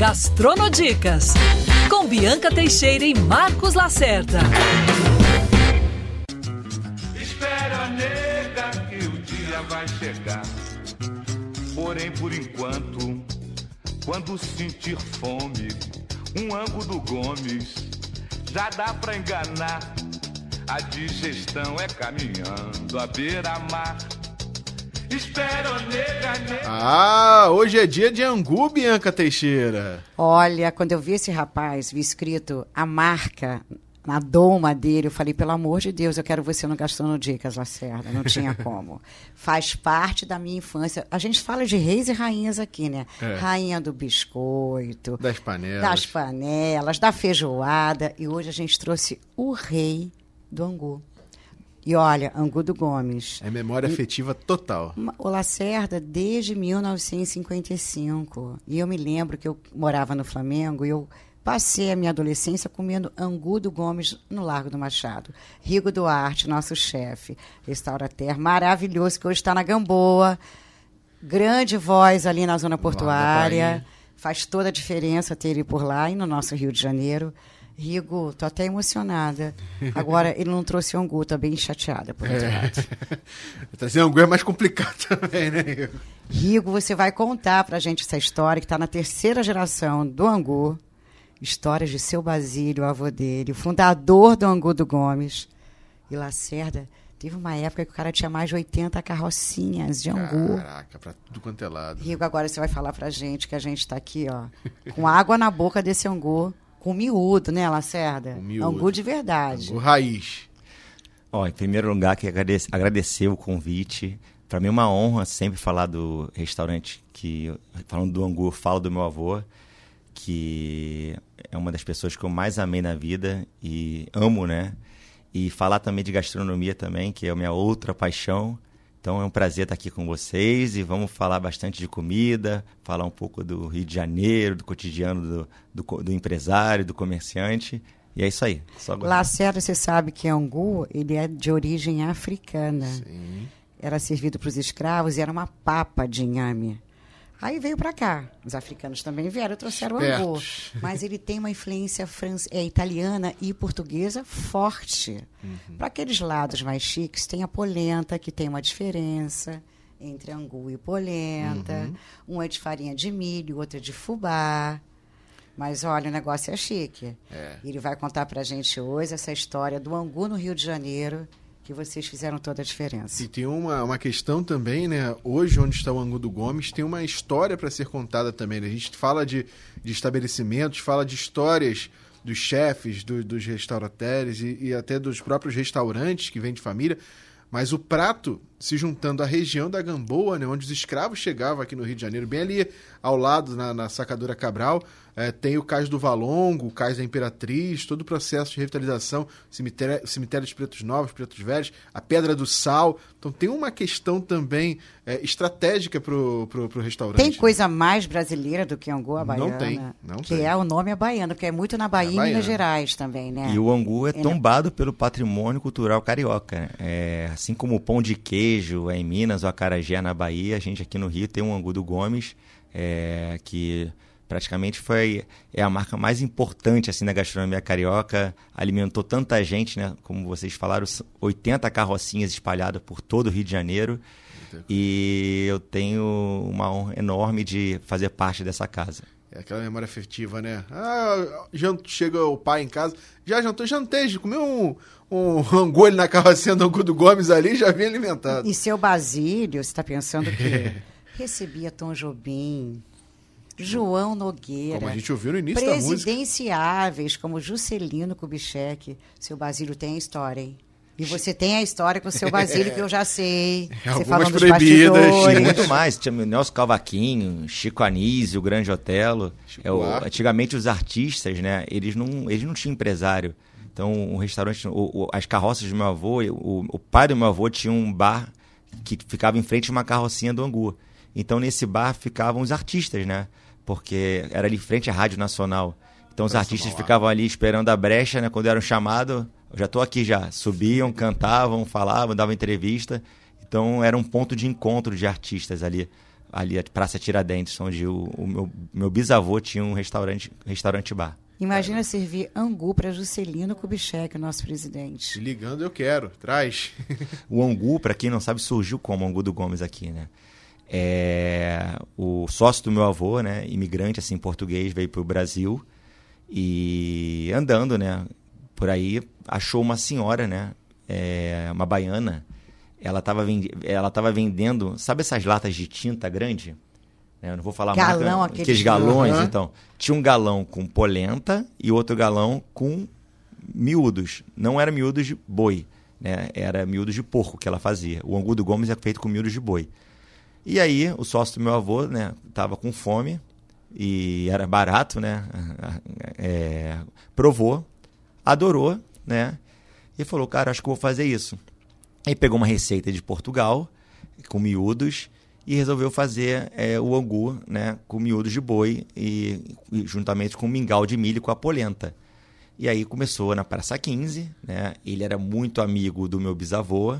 Gastronodicas, com Bianca Teixeira e Marcos Lacerda. Espera, nega, que o dia vai chegar. Porém, por enquanto, quando sentir fome, um ângulo do Gomes já dá pra enganar. A digestão é caminhando à beira-mar. Espero, nega, nega. Ah, hoje é dia de angu, Bianca Teixeira. Olha, quando eu vi esse rapaz, vi escrito a marca na doma dele, eu falei, pelo amor de Deus, eu quero você no Gastando Dicas, Lacerda. Não tinha como. Faz parte da minha infância. A gente fala de reis e rainhas aqui, né? É. Rainha do biscoito, Das panelas. das panelas, da feijoada. E hoje a gente trouxe o rei do angu. E olha, Angu do Gomes. É memória afetiva total. O Lacerda desde 1955. E eu me lembro que eu morava no Flamengo e eu passei a minha adolescência comendo angu do Gomes no Largo do Machado. Rigo Duarte, nosso chefe, restaurateur maravilhoso, que hoje está na Gamboa. Grande voz ali na zona portuária. Faz toda a diferença ter ele por lá e no nosso Rio de Janeiro. Rigo, tô até emocionada. Agora, ele não trouxe angu, tô bem chateada por outro lado. Trazer angu é mais complicado também, né? Igor? Rigo, você vai contar pra gente essa história que está na terceira geração do Angu. Histórias de seu Basílio, o avô dele, o fundador do Angu do Gomes. E Lacerda, teve uma época que o cara tinha mais de 80 carrocinhas de Angu. Caraca, pra tudo quanto é lado. Rigo, agora você vai falar pra gente que a gente está aqui, ó, com água na boca desse Angu, com miúdo, né, Lacerda? Com miúdo. Angu de verdade. Angu raiz. Ó, em primeiro lugar, que agradecer, agradecer o convite. Para mim é uma honra sempre falar do restaurante que, falando do Angu, eu falo do meu avô, que é uma das pessoas que eu mais amei na vida e amo, né? E falar também de gastronomia também, que é a minha outra paixão. Então é um prazer estar aqui com vocês e vamos falar bastante de comida, falar um pouco do Rio de Janeiro, do cotidiano do, do, do empresário, do comerciante. E é isso aí. Só agora. Você sabe que Angu, ele é de origem africana. Sim. era servido para os escravos e era uma papa de inhame. Aí veio para cá. Os africanos também vieram, trouxeram o angu. Espertos. Mas ele tem uma influência france- é, italiana e portuguesa forte. Para aqueles lados mais chiques, tem a polenta, que tem uma diferença entre angu e polenta. Um é de farinha de milho, outro é de fubá. Mas olha, o negócio é chique. É. Ele vai contar para a gente hoje essa história do angu no Rio de Janeiro, que vocês fizeram toda a diferença. E tem uma, uma questão também, né? Hoje, onde está o Angu do Gomes, tem uma história para ser contada também. Né? A gente fala de, de estabelecimentos, fala de histórias dos chefes, do- dos restaurateurs e, e até dos próprios restaurantes que vêm de família. Mas o prato se juntando à região da Gamboa, né, onde os escravos chegavam aqui no Rio de Janeiro, bem ali ao lado, na, na Sacadura Cabral, eh, tem o Cais do Valongo, o Cais da Imperatriz, todo o processo de revitalização, cemitério, cemitério dos Pretos Novos, Pretos Velhos, a Pedra do Sal. Então tem uma questão também eh, estratégica pro, pro, pro restaurante. Tem coisa mais brasileira do que Angu a Não Baiana? tem, não que tem. é o nome é baiano, porque é muito na Bahia e baiana. Minas Gerais também, né? E o angu é Ele- tombado pelo patrimônio cultural carioca. É, assim como o pão de queijo é em Minas, o acarajé é na Bahia, a gente aqui no Rio tem um angu do Gomes, é, que praticamente foi é a marca mais importante assim na gastronomia carioca, alimentou tanta gente, né? Como vocês falaram, s- 80 carrocinhas espalhadas por todo o Rio de Janeiro. E eu tenho uma honra enorme de fazer parte dessa casa. É aquela memória afetiva, né? Ah, jant, chega o pai em casa, já jantou, jantei, comeu um, um ali na carrocinha do Angu do Gomes ali, já vem alimentado. E seu Basílio, você está pensando que recebia Tom Jobim, João Nogueira, Como a gente ouviu no início da música. presidenciáveis como Juscelino Kubitschek. Seu Basílio tem a história, hein? E você tem a história com o seu Basílio, que eu já sei. Você Algumas falando dos proibidas, bastidores. Tinha muito mais. Tinha o Nelson Cavaquinho, Chico Anísio, o Grande Otelo. É, o- antigamente os artistas, né? Eles não, eles não tinham empresário. Então, um restaurante, o- o- as carroças do meu avô, o, o pai do meu avô tinha um bar que ficava em frente a uma carrocinha do Angu. Então, nesse bar ficavam os artistas, né? Porque era ali em frente à Rádio Nacional. Então, os artistas ficavam ali esperando a brecha, né? Quando eram chamados, eu já estou aqui já. Subiam, cantavam, falavam, davam entrevista. Então, era um ponto de encontro de artistas ali. ali a Praça Tiradentes, onde o, o meu, meu bisavô tinha um restaurante, restaurante bar. Imagina servir angu para Juscelino Kubitschek, nosso presidente. Te ligando, eu quero. Traz. O angu, para quem não sabe, surgiu como angu do Gomes aqui, né? É, o sócio do meu avô, né, imigrante assim português, veio para o Brasil e andando, né, por aí achou uma senhora, né, é, uma baiana. Ela estava ela tava vendendo, sabe essas latas de tinta grande? Eu não vou falar galão, marca, aqueles galões, uhum. então. Tinha um galão com polenta e outro galão com miúdos. Não era miúdos de boi, né? Era miúdos de porco que ela fazia. O angu do Gomes é feito com miúdos de boi. E aí, o sócio do meu avô, né, tava com fome e era barato, né? É, provou, adorou, né? E falou, cara, acho que vou fazer isso. Aí pegou uma receita de Portugal com miúdos e resolveu fazer é, o angu, né, com miúdos de boi e, e juntamente com mingau de milho com a polenta. E aí começou na Praça 15, né? Ele era muito amigo do meu bisavô,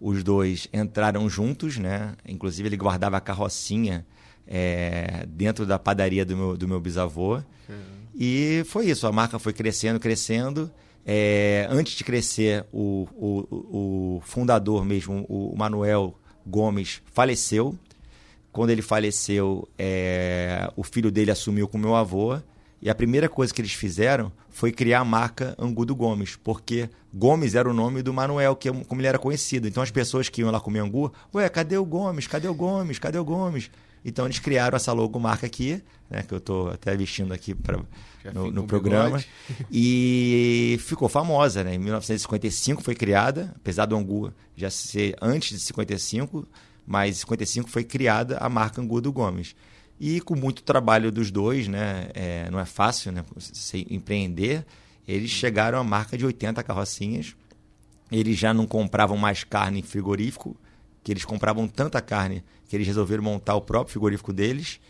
os dois entraram juntos, né? Inclusive ele guardava a carrocinha é, dentro da padaria do meu, do meu bisavô. Uhum. E foi isso, a marca foi crescendo, crescendo. É, antes de crescer, o, o, o fundador mesmo, o Manuel Gomes, faleceu. Quando ele faleceu, é, o filho dele assumiu com meu avô. E a primeira coisa que eles fizeram foi criar a marca Angudo Gomes, porque Gomes era o nome do Manuel, que é como ele era conhecido. Então as pessoas que iam lá comer angu, ué, cadê o Gomes? Cadê o Gomes? Cadê o Gomes? Então eles criaram essa logomarca aqui, né, que eu estou até vestindo aqui pra, no, no programa. E ficou famosa, né? Em 1955 foi criada, apesar do Angu já ser antes de 55, mas em 55 foi criada a marca Angu do Gomes. E com muito trabalho dos dois, né? É, não é fácil né? Você empreender. Eles chegaram à marca de 80 carrocinhas. Eles já não compravam mais carne em frigorífico, que eles compravam tanta carne que eles resolveram montar o próprio frigorífico deles.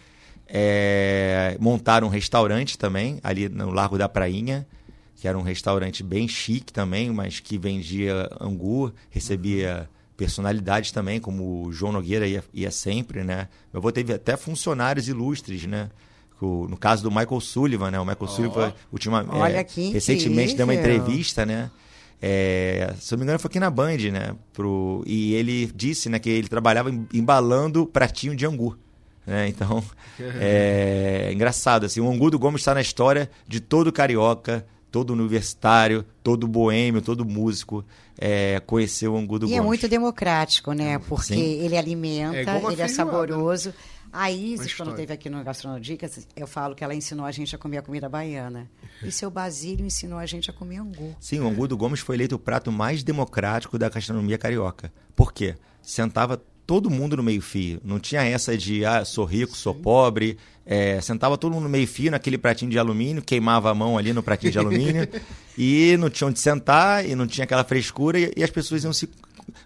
É, montaram um restaurante também, ali no Largo da Prainha, que era um restaurante bem chique também, mas que vendia angu, recebia personalidades também, como o João Nogueira ia, ia sempre, né? Meu avô teve até funcionários ilustres, né? no caso do Michael Sullivan, né? O Michael oh. Sullivan, ultima, é, recentemente deu uma entrevista, né? É, se eu não me engano, foi aqui na Band, né? Pro, e ele disse né, que ele trabalhava embalando pratinho de angu. Né? Então, é, é engraçado. Assim, o angu do Gomes está na história de todo carioca, todo universitário, todo boêmio, todo músico é, conhecer o angu do e Gomes. E é muito democrático, né? Porque Sim. ele alimenta, é ele é saboroso. A Isis, quando teve aqui no Gastronodicas, eu falo que ela ensinou a gente a comer a comida baiana. E seu Basílio ensinou a gente a comer angu. Sim, o angu do Gomes foi eleito o prato mais democrático da gastronomia carioca. Por quê? Sentava todo mundo no meio-fio. Não tinha essa de, ah, sou rico, sou pobre. É, sentava todo mundo no meio-fio, naquele pratinho de alumínio, queimava a mão ali no pratinho de alumínio. e não tinha onde sentar, e não tinha aquela frescura, e, e as pessoas iam se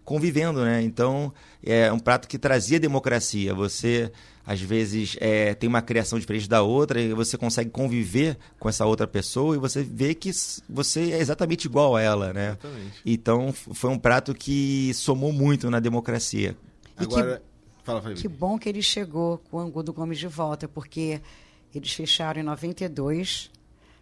convivendo, né? Então, é um prato que trazia democracia. Você, às vezes, é, tem uma criação diferente da outra, e você consegue conviver com essa outra pessoa, e você vê que você é exatamente igual a ela, né? Exatamente. Então, foi um prato que somou muito na democracia. Agora, que, fala, que bom que ele chegou com o Angu do Gomes de volta, porque eles fecharam em 92,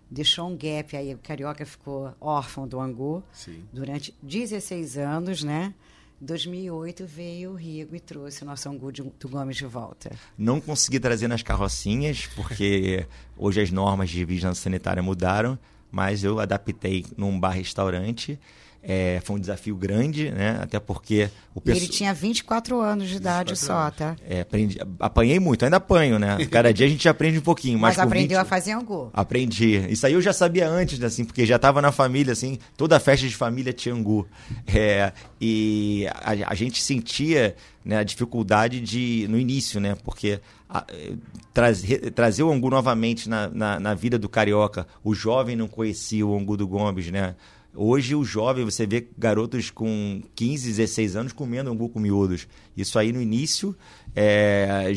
deixou um gap aí, o Carioca ficou órfão do Angu Sim. durante 16 anos, né? 2008 veio o Rigo e trouxe o nosso Angu de, do Gomes de volta. Não consegui trazer nas carrocinhas, porque hoje as normas de vigilância sanitária mudaram, mas eu adaptei num bar-restaurante é, foi um desafio grande, né? Até porque o pessoal... Ele tinha 24 anos de idade só, tá? É, aprendi, apanhei muito, ainda apanho, né? Cada dia a gente aprende um pouquinho. Mas, mas aprendeu 20... a fazer angu. Aprendi. Isso aí eu já sabia antes, assim, porque já estava na família, assim, toda festa de família tinha angu. É, e a, a, gente sentia né, a dificuldade de, no início, né? Porque a, trazer, trazer o angu novamente na, na, na vida do carioca, o jovem não conhecia o angu do Gomes, né? Hoje o jovem, você vê garotos com 15, 16 anos comendo angu com miúdos. Isso aí no início é,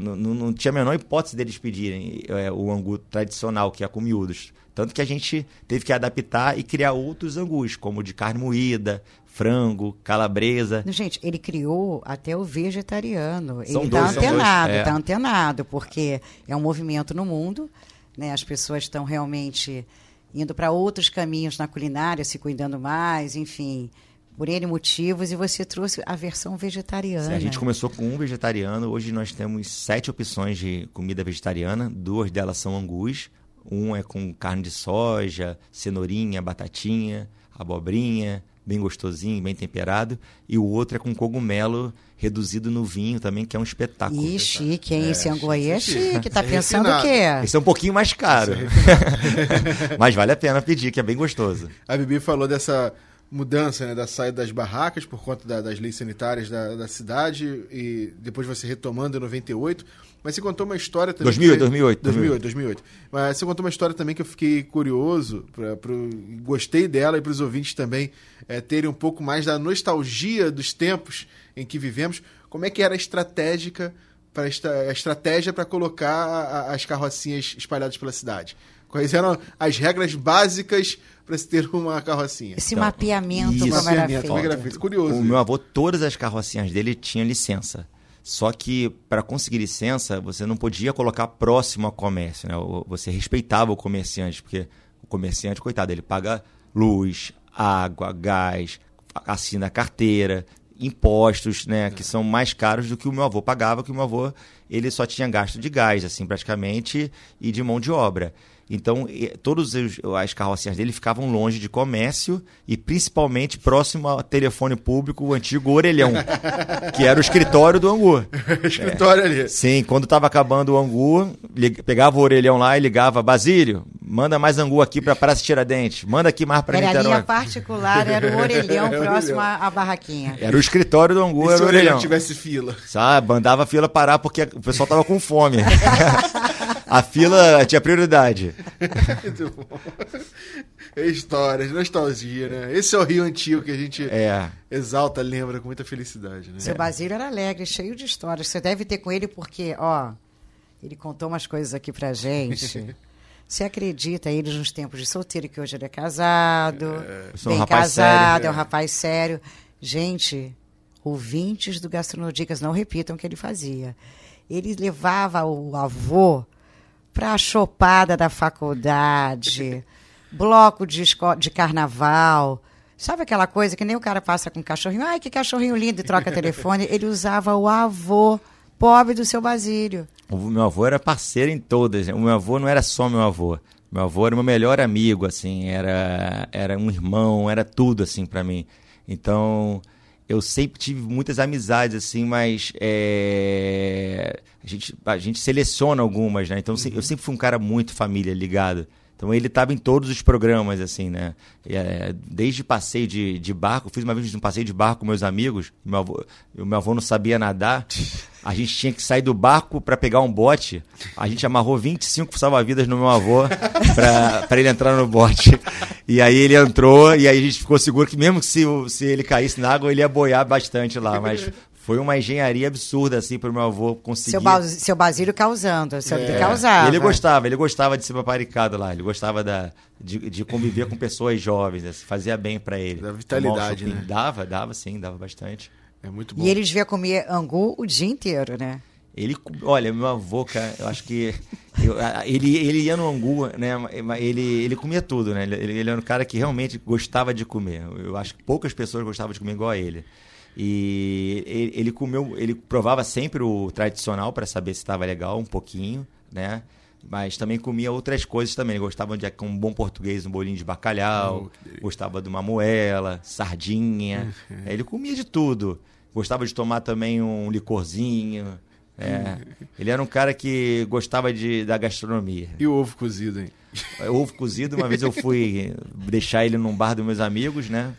não, não, tinha a menor hipótese deles pedirem é, o angu tradicional, que é com miúdos. Tanto que a gente teve que adaptar e criar outros angus, como de carne moída, frango, calabresa. Gente, ele criou até o vegetariano. São ele está antenado, é. está antenado, porque é um movimento no mundo, né? As pessoas estão realmente indo para outros caminhos na culinária, se cuidando mais, enfim, por N motivos, e você trouxe a versão vegetariana. A gente começou com um vegetariano, hoje nós temos sete opções de comida vegetariana, duas delas são angus, um é com carne de soja, cenourinha, batatinha, abobrinha, bem gostosinho, bem temperado, e o outro é com cogumelo reduzido no vinho também, que é um espetáculo. Ih, chique, hein? Esse angu aí é chique. Tá é pensando o quê? Esse é um pouquinho mais caro, mas vale a pena pedir, que é bem gostoso. A Bibi falou dessa mudança, né, da saída das barracas por conta da- das leis sanitárias da, da cidade e depois você retomando em 98. Mas você contou uma história também. 2008, que- 2008, 2008, 2008. Mas você contou uma história também que eu fiquei curioso, pra, pro, gostei dela e para os ouvintes também é, terem um pouco mais da nostalgia dos tempos em que vivemos. Como é que era estratégica para a estratégia para colocar a- a- as carrocinhas espalhadas pela cidade? Quais eram as regras básicas para se ter uma carrocinha? Esse Então, mapeamento isso. como era Mapeamento, como é era feito? Curioso. O meu avô, todas as carrocinhas dele tinham licença. Só que para conseguir licença, você não podia colocar próximo ao comércio. Né? Você respeitava o comerciante, porque o comerciante, coitado, ele paga luz, água, gás, assina carteira, impostos, né, que são mais caros do que o meu avô pagava, que o meu avô ele só tinha gasto de gás, assim, praticamente, e de mão de obra. Então, todas as carrocinhas dele ficavam longe de comércio e principalmente próximo ao telefone público, o antigo orelhão, que era o escritório do Angu. escritório ali. Sim, quando estava acabando o Angu, pegava o orelhão lá e ligava, Basílio, manda mais Angu aqui para Praça Tiradentes, manda aqui mais para Era a linha Niterói. particular, era o orelhão o próximo orelhão. à, barraquinha. Era o escritório do Angu, E era se o o orelhão orelhão. tivesse fila? Sabe, mandava a fila parar porque o pessoal tava com fome. a fila tinha prioridade. Muito bom. Histórias, nostalgia, né? Esse é o Rio antigo que a gente É. exalta, lembra com muita felicidade, né? Seu Basílio era alegre, cheio de histórias. Você deve ter com ele porque, ó, ele contou umas coisas aqui pra gente. Você acredita ele nos tempos de solteiro, que hoje ele é casado, um bem rapaz casado, sério. é um rapaz sério. Gente, ouvintes do Gastronodicas não repitam o que ele fazia. Ele levava o avô para a chopada da faculdade, bloco de, de carnaval. Sabe aquela coisa que nem o cara passa com um cachorrinho? Ai, que cachorrinho lindo e troca telefone. Ele usava o avô, pobre do seu Basílio. O meu avô era parceiro em todas. né? O meu avô não era só meu avô. Meu avô era meu melhor amigo, assim, era, era um irmão, era tudo, assim, para mim. Então, eu sempre tive muitas amizades, assim, mas é, a, gente, a gente seleciona algumas, né? Então, se- eu sempre fui um cara muito família ligado. Então ele estava em todos os programas, assim, né? É, desde passeio de, de barco, fiz uma vez um passeio de barco com meus amigos, meu avô, meu avô não sabia nadar, a gente tinha que sair do barco para pegar um bote, a gente amarrou 25 salva-vidas no meu avô para ele entrar no bote. E aí ele entrou, e aí a gente ficou seguro que mesmo que se, se ele caísse na água, ele ia boiar bastante lá, mas... Foi uma engenharia absurda, assim, para o meu avô conseguir. Seu, Bas- seu Basílio causando, seu É. causava. Ele gostava, ele gostava de ser paparicado lá, ele gostava da, de, de conviver com pessoas jovens, assim, fazia bem pra ele. Da vitalidade, um né? Dava, dava sim, dava bastante. É muito bom. E ele devia comer angu o dia inteiro, né? Ele, olha, meu avô, cara, eu acho que eu- a- ele, ele ia no angu, né? Ele, ele comia tudo, né? Ele, ele era um cara que realmente gostava de comer. Eu acho que poucas pessoas gostavam de comer igual a ele. E ele, ele comeu, ele provava sempre o tradicional para saber se estava legal, um pouquinho, né? Mas também comia outras coisas também. Ele gostava de, um bom português, um bolinho de bacalhau, Oh, que delícia. gostava de uma moela, sardinha. É, Ele comia de tudo. Gostava de tomar também um licorzinho. é. Ele era um cara que gostava de, da gastronomia. E o ovo cozido, hein? Ovo cozido, uma vez eu fui deixar ele num bar dos meus amigos, né?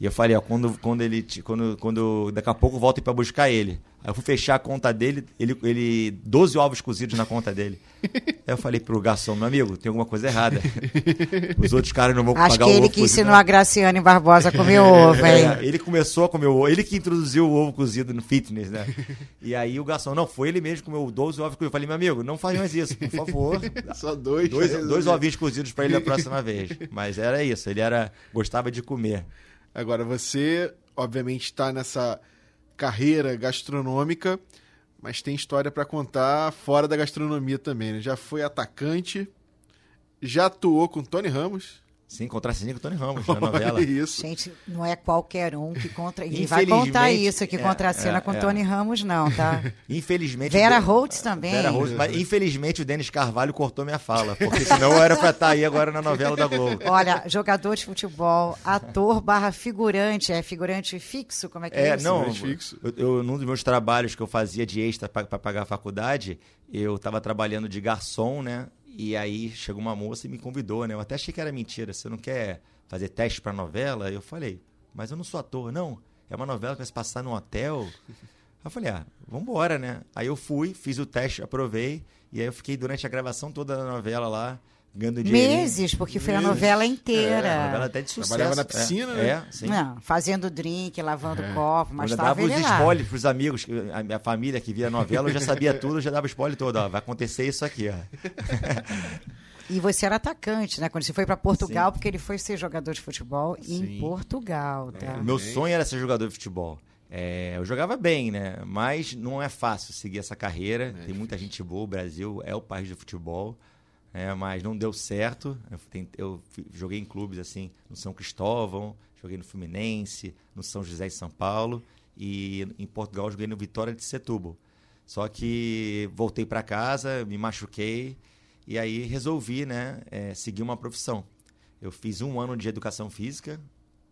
E eu falei, ó, quando, quando ele. Quando, quando, daqui a pouco eu volto para buscar ele. Aí eu fui fechar a conta dele, ele, ele 12 ovos cozidos na conta dele. Aí eu falei pro garçom, meu amigo, tem alguma coisa errada. Os outros caras não vão Acho pagar que o ele ovo que cozido, ensinou não. a Graciane Barbosa a comer ovo, hein? É, ele começou a comer o ovo, ele que introduziu o ovo cozido no fitness, né? E aí o garçom, não, foi ele mesmo que comeu 12 ovos cozidos. Eu falei, meu amigo, não faz mais isso, por favor. Só dois. Dois, né? dois ovinhos cozidos para ele da próxima vez. Mas era isso, ele era gostava de comer. Agora, você, obviamente, está nessa carreira gastronômica, mas tem história para contar fora da gastronomia também, né? Já foi atacante, já atuou com Tony Ramos. Sim, contraceninha com o Tony Ramos na novela. isso. Gente, não é qualquer um que contra. E vai contar isso, que é, contracena é, com é. Tony Ramos, não, tá? Infelizmente. Vera o- Holtz também. Vera Holtz, mas infelizmente o Denis Carvalho cortou minha fala, porque senão eu era pra estar aí agora na novela da Globo. Olha, jogador de futebol, ator barra figurante, é figurante fixo, como é que é, É, isso? não, mais fixo. eu, eu- num dos meus trabalhos que eu fazia de extra para pagar a faculdade, eu tava trabalhando de garçom, né? E aí chegou uma moça e me convidou, né? Eu até achei que era mentira. Você não quer fazer teste pra novela? Eu falei, mas eu não sou ator, não. É uma novela que vai se passar num hotel. Eu falei, ah, vambora, né? Aí eu fui, fiz o teste, aprovei. E aí eu fiquei durante a gravação toda da novela lá, ganhando dinheiro. Meses, porque foi a Meses. novela inteira. É, novela até de sucesso. Trabalhava na É, piscina, né? É, sim. Não, fazendo drink, lavando copo, mas eu já tava dava os spoilers pros amigos, que- a minha família que via a novela, eu já sabia tudo, eu já dava spoiler todo. Ó, vai acontecer isso aqui, ó. E você era atacante, né? Quando você foi para Portugal, porque ele foi ser jogador de futebol Sim. em Portugal, tá? O meu sonho era ser jogador de futebol. É, eu jogava bem, né? Mas não é fácil seguir essa carreira. Tem muita gente boa. O Brasil é o país do futebol. Né? mas não deu certo. Eu, eu joguei em clubes assim, no São Cristóvão, joguei no Fluminense, no São José em São Paulo. E em Portugal joguei no Vitória de Setúbal. Só que voltei para casa, me machuquei. E aí resolvi né, é, seguir uma profissão. Eu fiz um ano de educação física,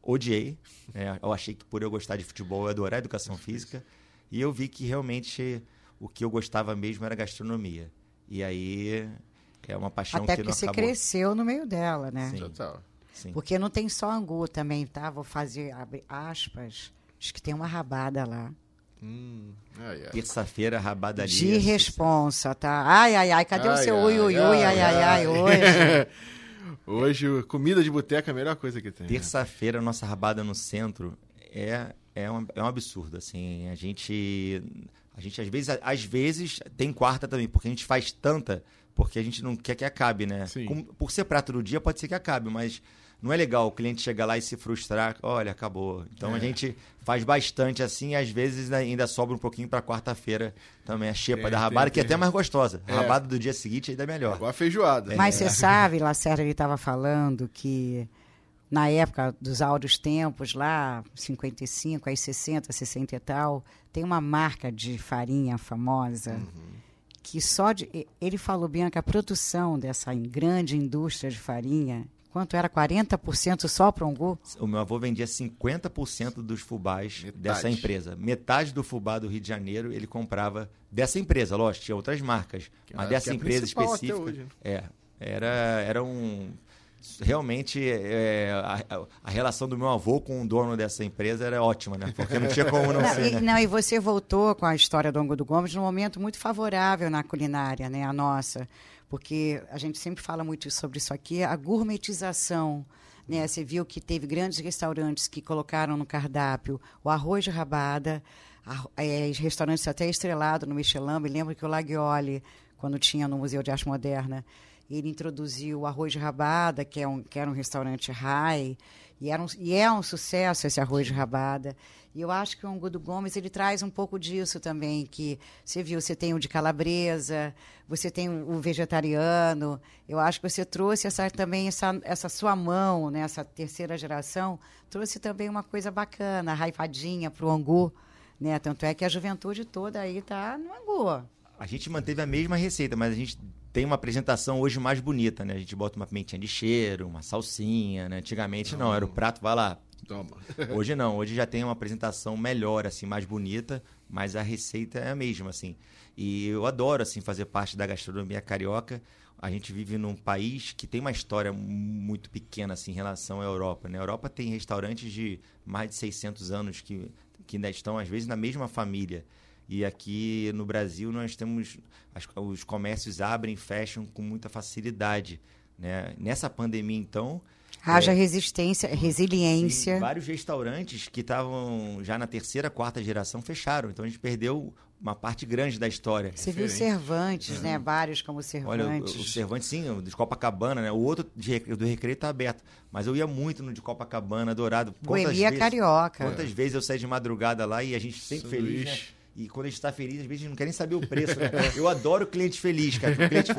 odiei. né? eu achei que por eu gostar de futebol, eu adorar educação física. E eu vi que realmente o que eu gostava mesmo era gastronomia. E aí é uma paixão Até que porque não você acabou. cresceu no meio dela, né? Sim. Total. Sim. Porque não tem só angu também, tá? Vou fazer abre aspas. Acho que tem uma rabada lá. Hum, ai, ai. Terça-feira, rabada ali. De responsa, tá? Ai, ai, ai, cadê o Ai, seu ai, ui, ui, ui, ai, ai, ai, hoje? Hoje, comida de boteca é a melhor coisa que tem. né? Terça-feira, nossa rabada no centro é, é, um, é um absurdo, assim. A gente, a gente às vezes, às vezes tem quarta também, porque a gente faz tanta, porque a gente não quer que acabe, né? Com- por ser prato do dia, pode ser que acabe, mas não é legal o cliente chegar lá e se frustrar, olha, acabou. Então É. a gente faz bastante assim, e às vezes ainda sobra um pouquinho para quarta-feira também a xepa Tem, da tem, rabada, que é tem. até mais gostosa. A É. rabada do dia seguinte ainda é melhor. Igual a feijoada. Mas você sabe, Lacerda, ele estava falando que na época dos áureos tempos, lá, 55, aí 60, 60 e tal, tem uma marca de farinha famosa que só de. Ele falou, Bianca, a produção dessa grande indústria de farinha, quanto era? 40% só para o angu? O meu avô vendia 50% dos fubás Metade. dessa empresa. Metade do fubá do Rio de Janeiro ele comprava dessa empresa, lógico, tinha outras marcas, mas é- dessa que empresa específica. hoje, né? É, era, era um. Realmente, é, a, a relação do meu avô com o dono dessa empresa era ótima, né? Porque não tinha como não Não, ser. e, né? não, e você voltou com a história do Angu do Gomes num momento muito favorável na culinária, né, a nossa. Porque a gente sempre fala muito sobre isso aqui, a gourmetização. Né? Você viu que teve grandes restaurantes que colocaram no cardápio o arroz de rabada, a- é, restaurantes até estrelado no Michelin. Me lembro que o Lagioli, quando tinha no Museu de Arte Moderna, ele introduziu o arroz de rabada, que, é um, que era um restaurante high, e, era um, e é um sucesso esse arroz de rabada. E eu acho que o Angudo Gomes ele traz um pouco disso também, que você viu, você tem o de calabresa, você tem o vegetariano. Eu acho que você trouxe essa, também essa, essa sua mão, né, essa terceira geração, trouxe também uma coisa bacana, raivadinha para o Angu. Né? Tanto é que a juventude toda aí está no Angu. A gente manteve a mesma receita, mas a gente tem uma apresentação hoje mais bonita, né? A gente bota uma pimentinha de cheiro, uma salsinha, né? Antigamente não, era o prato, vai lá. Toma. Hoje não, hoje já tem uma apresentação melhor, assim, mais bonita, mas a receita é a mesma, assim. E eu adoro, assim, fazer parte da gastronomia carioca. A gente vive num país que tem uma história muito pequena, assim, em relação à Europa, né? A Europa tem restaurantes de mais de 600 anos que, que ainda estão, às vezes, na mesma família. E aqui no Brasil nós temos as- os comércios abrem e fecham com muita facilidade, né? Nessa pandemia então Haja resistência, resiliência. Sim, vários restaurantes que estavam já na terceira, quarta geração fecharam. Então a gente perdeu uma parte grande da história. Você viu Cervantes, né? Vários como Cervantes. Olha, o, o Cervantes, sim, o de Copacabana, né? O outro de, do Recreio tá aberto. Mas eu ia muito no de Copacabana, Dourado. Boemia Carioca. Quantas vezes eu saí de madrugada lá e a gente sempre feliz, né? E quando a gente está feliz, às vezes a gente não quer nem saber o preço, né? Eu adoro cliente feliz, cara. O cliente,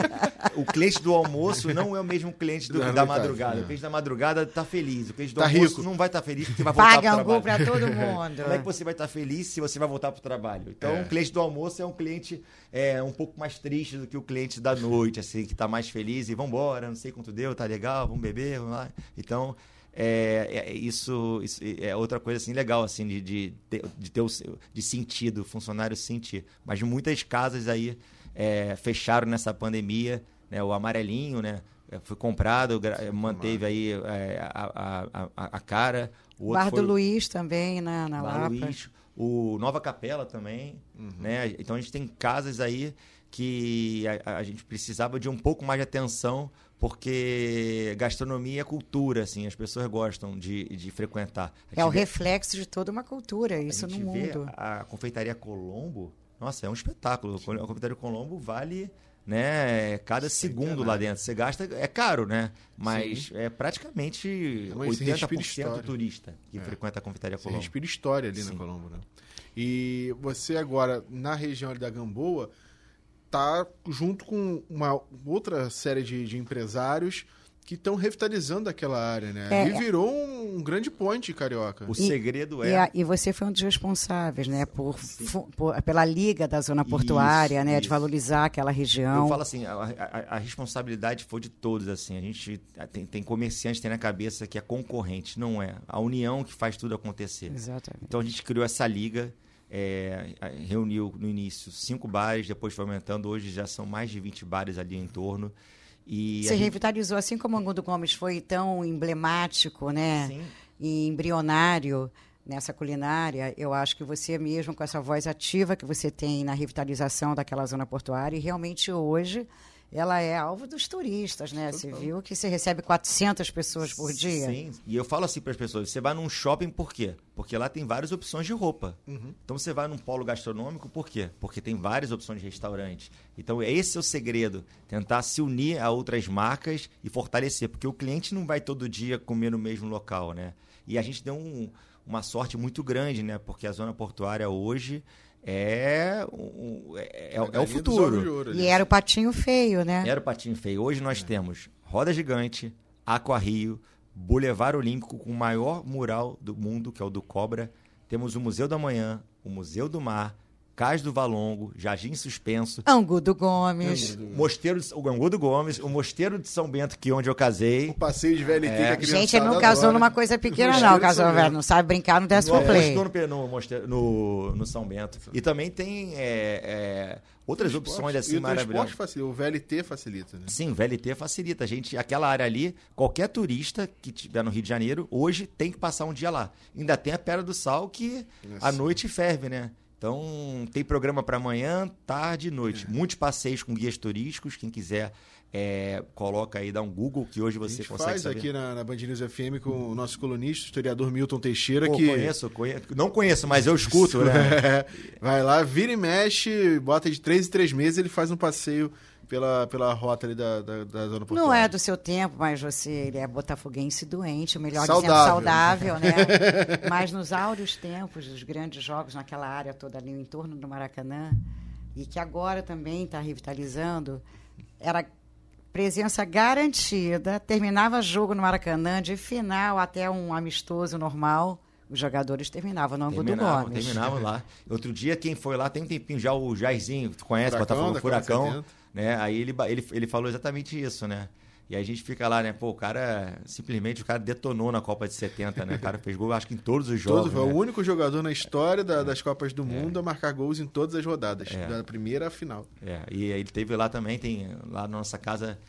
o cliente do almoço não é o mesmo cliente do, da madrugada. O cliente da madrugada está feliz. O cliente do tá almoço rico. não vai estar tá feliz porque vai voltar Paga para o trabalho. Paga para todo mundo. Como é que você vai estar tá feliz se você vai voltar para o trabalho? Então, é. o cliente do almoço é um cliente é, um pouco mais triste do que o cliente da noite, assim, que está mais feliz e vamos embora, não sei quanto deu, tá legal, vamos beber, vamos lá. Então, é, é, isso, isso, é outra coisa assim legal assim de, de, de ter o, de sentido, o funcionário sentir. Mas muitas casas aí é, fecharam nessa pandemia, né? O amarelinho, né? É, foi comprado, manteve aí é, a, a, a, a, cara. O Bar do Luiz também, na, na Bar Lapa. Luiz, o Nova Capela também, uhum. né? Então a gente tem casas aí que a, a, gente precisava de um pouco mais de atenção porque gastronomia é cultura, assim, as pessoas gostam de, de frequentar. É o vê, reflexo de toda uma cultura, isso no mundo. a confeitaria Colombo, nossa, é um espetáculo. A confeitaria Colombo vale né, cada segundo lá dentro. Você gasta, é caro, né? Mas Sim. é praticamente Mas 80% turista que é. frequenta a confeitaria Colombo. Você respira história ali Sim. na Colombo, né? E você agora, na região da Gamboa, tá junto com uma outra série de, de empresários que estão revitalizando aquela área, né? É, e virou um, um, grande ponte carioca. O e, segredo é. E, a, e, você foi um dos responsáveis, né? Por, por pela liga da zona portuária, isso, né? Isso. De valorizar aquela região. Eu falo assim, a, a, a, responsabilidade foi de todos, assim. A gente tem, tem comerciante tem na cabeça que é concorrente, não é. A união que faz tudo acontecer. Exatamente. Então a gente criou essa liga é, reuniu no início cinco bares, depois foi aumentando. Hoje já são mais de 20 bares ali em torno. E Você gente... revitalizou, assim como o Angundo Gomes foi tão emblemático, né? Sim. E embrionário nessa culinária, eu acho que você mesmo, com essa voz ativa que você tem na revitalização daquela zona portuária, e realmente hoje ela é alvo dos turistas, né? Você viu que você recebe 400 pessoas por dia? Sim, e eu falo assim para as pessoas: você vai num shopping por quê? Porque lá tem várias opções de roupa. Uhum. Então você vai num polo gastronômico por quê? Porque tem várias opções de restaurante. Então esse é o segredo: tentar se unir a outras marcas e fortalecer, porque o cliente não vai todo dia comer no mesmo local, né? E a gente deu um, uma sorte muito grande, né? Porque a zona portuária hoje é, um, é, é, é o futuro. E era o patinho feio, né? Era o patinho feio. Hoje nós é. temos Roda Gigante, Aqua Rio, Boulevard Olímpico com o maior mural do mundo, que é o do Cobra. Temos o Museu da Manhã, o Museu do Mar, Cais do Valongo, Jardim Suspenso. Angudo Gomes. Mosteiro, o Angudo Gomes, o Mosteiro de São Bento, que é onde eu casei. O passeio de VLT é. que a Gente, ele não casou numa coisa pequena, não. Casou velho. Não sabe brincar, não desce pro play. No, no, no, no São Bento. E também tem é, é, outras opções assim maravilhosas. Facilita, o VLT facilita, né? Sim, o VLT facilita. A gente, aquela área ali, qualquer turista que estiver no Rio de Janeiro, hoje tem que passar um dia lá. Ainda tem a Pedra do Sal que a noite ferve, né? Então, tem programa para amanhã, tarde e noite. É. Muitos passeios com guias turísticos. Quem quiser, é, coloca aí, dá um Google, que hoje você consegue faz saber. aqui na, na Band News FM com o nosso colunista, o historiador Milton Teixeira. Pô, que conheço, conheço, não conheço, mas eu escuto, né? Vai lá, vira e mexe, bota de três em três meses, ele faz um passeio pela, pela rota ali da, da, da zona portuária. Não é do seu tempo, mas você ele é botafoguense doente, o melhor saudável. dizendo saudável, né? mas nos áureos tempos dos grandes jogos naquela área toda ali, em torno do Maracanã, e que agora também está revitalizando, era presença garantida, terminava jogo no Maracanã, de final até um amistoso normal, os jogadores terminavam no ângulo do Gomes. Terminavam lá. Outro dia, quem foi lá, tem um tempinho já, o Jairzinho, tu conhece, Furacão, Botafogo, Furacão, né? Aí ele, ele, ele falou exatamente isso, né? E a gente fica lá, né? Pô, o cara simplesmente o cara detonou na Copa de 70, né? O cara fez gol, acho que em todos os jogos. Todo, né? o único jogador na história da, das Copas do é. Mundo a marcar gols em todas as rodadas, é. da primeira à final. É, e ele teve lá também, tem lá na nossa casa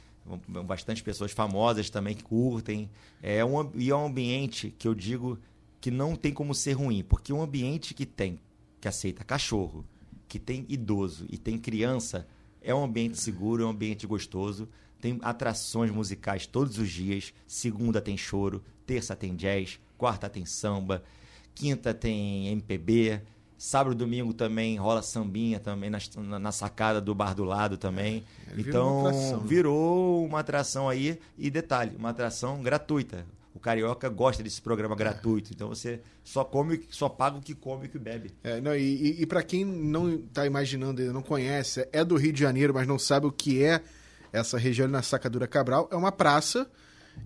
bastante pessoas famosas também que curtem. É um, e é um ambiente que eu digo que não tem como ser ruim, porque um ambiente que tem, que aceita cachorro, que tem idoso e tem criança, É um ambiente seguro, é um ambiente gostoso. Tem atrações musicais todos os dias. Segunda tem choro, terça tem jazz, quarta tem samba, quinta tem MPB. Sábado e domingo também rola sambinha também na, na sacada do bar do lado também. É, virou então uma atração, né? virou uma atração aí e detalhe, uma atração gratuita. O carioca gosta desse programa gratuito, então você só come, só paga o que come e o que bebe. É, não, e e, para quem não está imaginando, não conhece, é do Rio de Janeiro, mas não sabe o que é essa região na Sacadura Cabral, é uma praça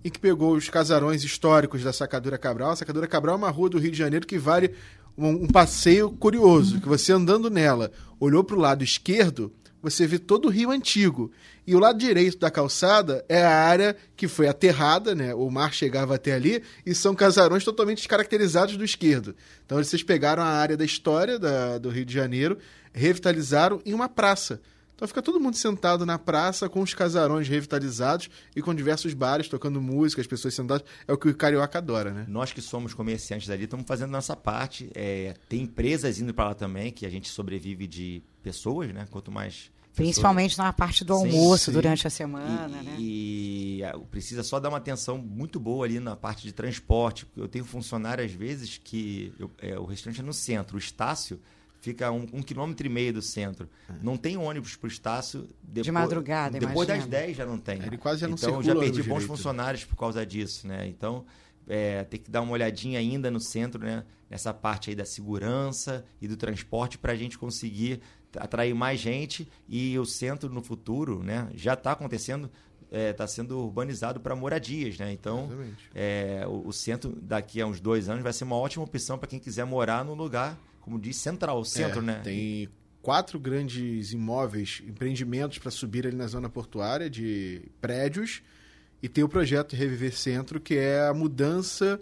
e que pegou os casarões históricos da Sacadura Cabral. A Sacadura Cabral é uma rua do Rio de Janeiro que vale um, um passeio curioso, que você andando nela, olhou para o lado esquerdo, você vê todo o Rio Antigo. E o lado direito da calçada é a área que foi aterrada, né? O mar chegava até ali, e são casarões totalmente descaracterizados do esquerdo. Então vocês pegaram a área da história da, do Rio de Janeiro, revitalizaram em uma praça. Então fica todo mundo sentado na praça com os casarões revitalizados e com diversos bares tocando música, as pessoas sentadas. É o que o carioca adora, né? Nós que somos comerciantes ali estamos fazendo nossa parte. É, tem empresas indo para lá também, que a gente sobrevive de pessoas, né? Quanto mais. Principalmente na parte do Sim, almoço sim. durante a semana, e, né? e, é, precisa só dar uma atenção muito boa ali na parte de transporte. Eu tenho funcionário, às vezes, que eu- é, o restaurante é no centro. O Estácio fica a um, um quilômetro e meio do centro. Não tem ônibus para o Estácio. Depois, madrugada, Depois das imagino. 10 já não tem. Ele quase já não Então, circula já perdi bons direito. funcionários por causa disso, né? Então, é, tem que dar uma olhadinha ainda no centro, né? Nessa parte aí da segurança e do transporte para a gente conseguir atrair mais gente e o centro no futuro, né? Já está acontecendo, está sendo urbanizado para moradias, né? Então, é, o, o centro daqui a uns dois anos vai ser uma ótima opção para quem quiser morar num lugar, como diz, central, o centro, É, né? Tem quatro grandes imóveis, empreendimentos para subir ali na zona portuária de prédios e tem o projeto Reviver Centro, que é a mudança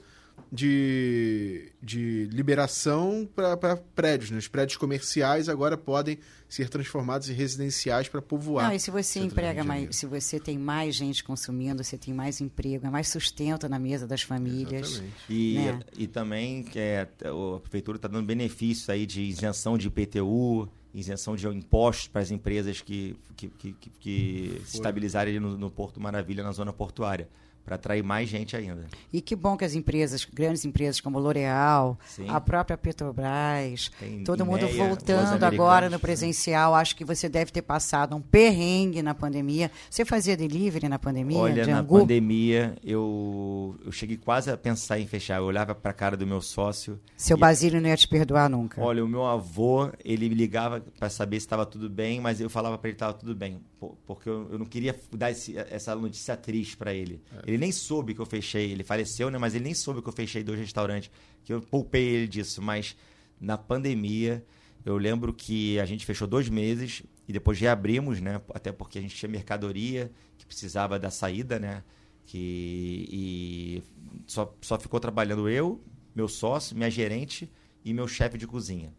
de, de liberação para prédios. Né? Os prédios comerciais agora podem ser transformados em residenciais para povoar. Não, e se você emprega mais, se você tem mais gente consumindo, você tem mais emprego, é mais sustento na mesa das famílias. Exatamente. E, né? e também que é, a prefeitura está dando benefícios aí de isenção de IPTU, isenção de impostos para as empresas que, que, que, que- que se estabilizarem no, no Porto Maravilha, na zona portuária, para atrair mais gente ainda. E que bom que as empresas, grandes empresas como L'Oréal, a própria Petrobras, Tem todo mundo voltando agora no né? presencial. Acho que você deve ter passado um perrengue na pandemia. Você fazia delivery na pandemia? Olha, de na angu? pandemia, eu, eu cheguei quase a pensar em fechar. Eu olhava para a cara do meu sócio. Seu e- Basílio não ia te perdoar nunca. Olha, o meu avô, ele me ligava para saber se estava tudo bem, mas eu falava para ele que estava tudo bem, po- porque eu, eu não queria dar esse- essa notícia triste para ele. Ele nem soube que eu fechei, ele faleceu, né? Mas ele nem soube que eu fechei dois restaurantes, que eu poupei ele disso. Mas na pandemia, eu lembro que a gente fechou dois meses e depois reabrimos, né? Até porque a gente tinha mercadoria que precisava da saída, né? Que, e só, só ficou trabalhando eu, meu sócio, minha gerente e meu chefe de cozinha.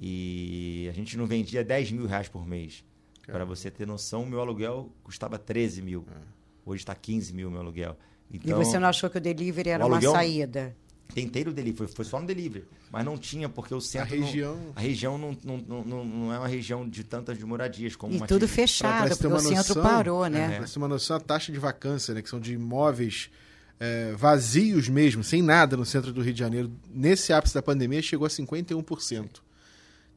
E a gente não vendia 10 mil reais por mês. Para você ter noção, meu aluguel custava 13 mil. Hoje está 15 mil meu aluguel. E Então, você não achou que o delivery era o uma aluguel- saída? tentei o delivery, foi, só no delivery. Mas não tinha, porque o A centro. não- região. a região não, não, não, não- não é uma região de tantas de moradias como E uma tudo Pra- fechado, pra porque o uma centro parou, né? Pra você ter uma noção, a taxa de vacância, né, que são de imóveis é, vazios mesmo, sem nada no centro do Rio de Janeiro, nesse ápice da pandemia, chegou a 51%.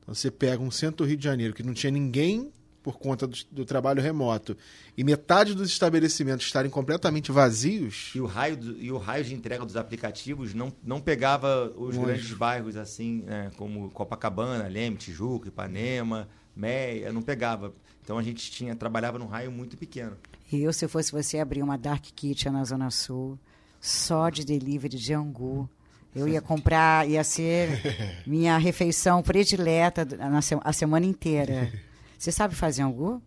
Então você pega um centro do Rio de Janeiro que não tinha ninguém por conta do, do trabalho remoto e metade dos estabelecimentos estarem completamente vazios, E o raio, do- e o raio de entrega dos aplicativos não, não pegava os Longe. grandes bairros assim, né, como Copacabana, Leme, Tijuca, Ipanema, Meia, não pegava. Então a gente tinha trabalhava num raio muito pequeno. E eu, se fosse você, abrir uma Dark Kitchen na Zona Sul, só de delivery de angu. Eu ia comprar, ia ser minha refeição predileta na se- a semana inteira. Você sabe fazer angu?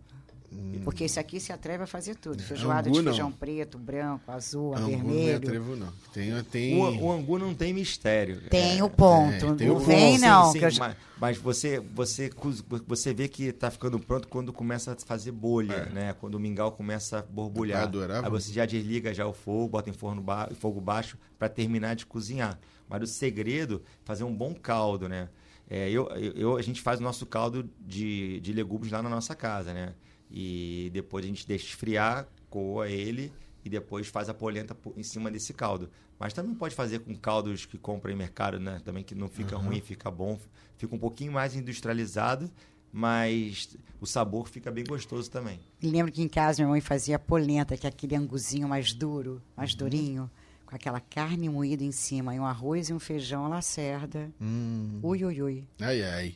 Porque esse aqui se atreve a fazer tudo. Feijoada Angu, de não. feijão preto, branco, azul, Angu não me vermelho. atrevo não. Tem, tem... O, o angu não tem mistério. Tem É, o ponto. tem- tem não o vem, ponto. não. Sim, que eu sim, já- mas, mas você, você, coz- você vê que está ficando pronto quando começa a fazer bolha, né? Quando o mingau começa a borbulhar. Eu adorava. Aí você já desliga já o fogo, bota em forno ba em fogo baixo para terminar de cozinhar. Mas o segredo é fazer um bom caldo, né? É, eu, eu, a gente faz o nosso caldo de, de legumes lá na nossa casa, né? E depois a gente deixa esfriar, coa ele e depois faz a polenta po- em cima desse caldo. Mas também pode fazer com caldos que compra em mercado, né? Também que não fica ruim, fica bom, fica um pouquinho mais industrializado, mas o sabor fica bem gostoso também. E lembro que em casa minha mãe fazia polenta, que é aquele anguzinho mais duro, mais Uhum. durinho, com aquela carne moída em cima, e um arroz e um feijão à lacerda. Hum. Ui, ui, ui. Ai, ai.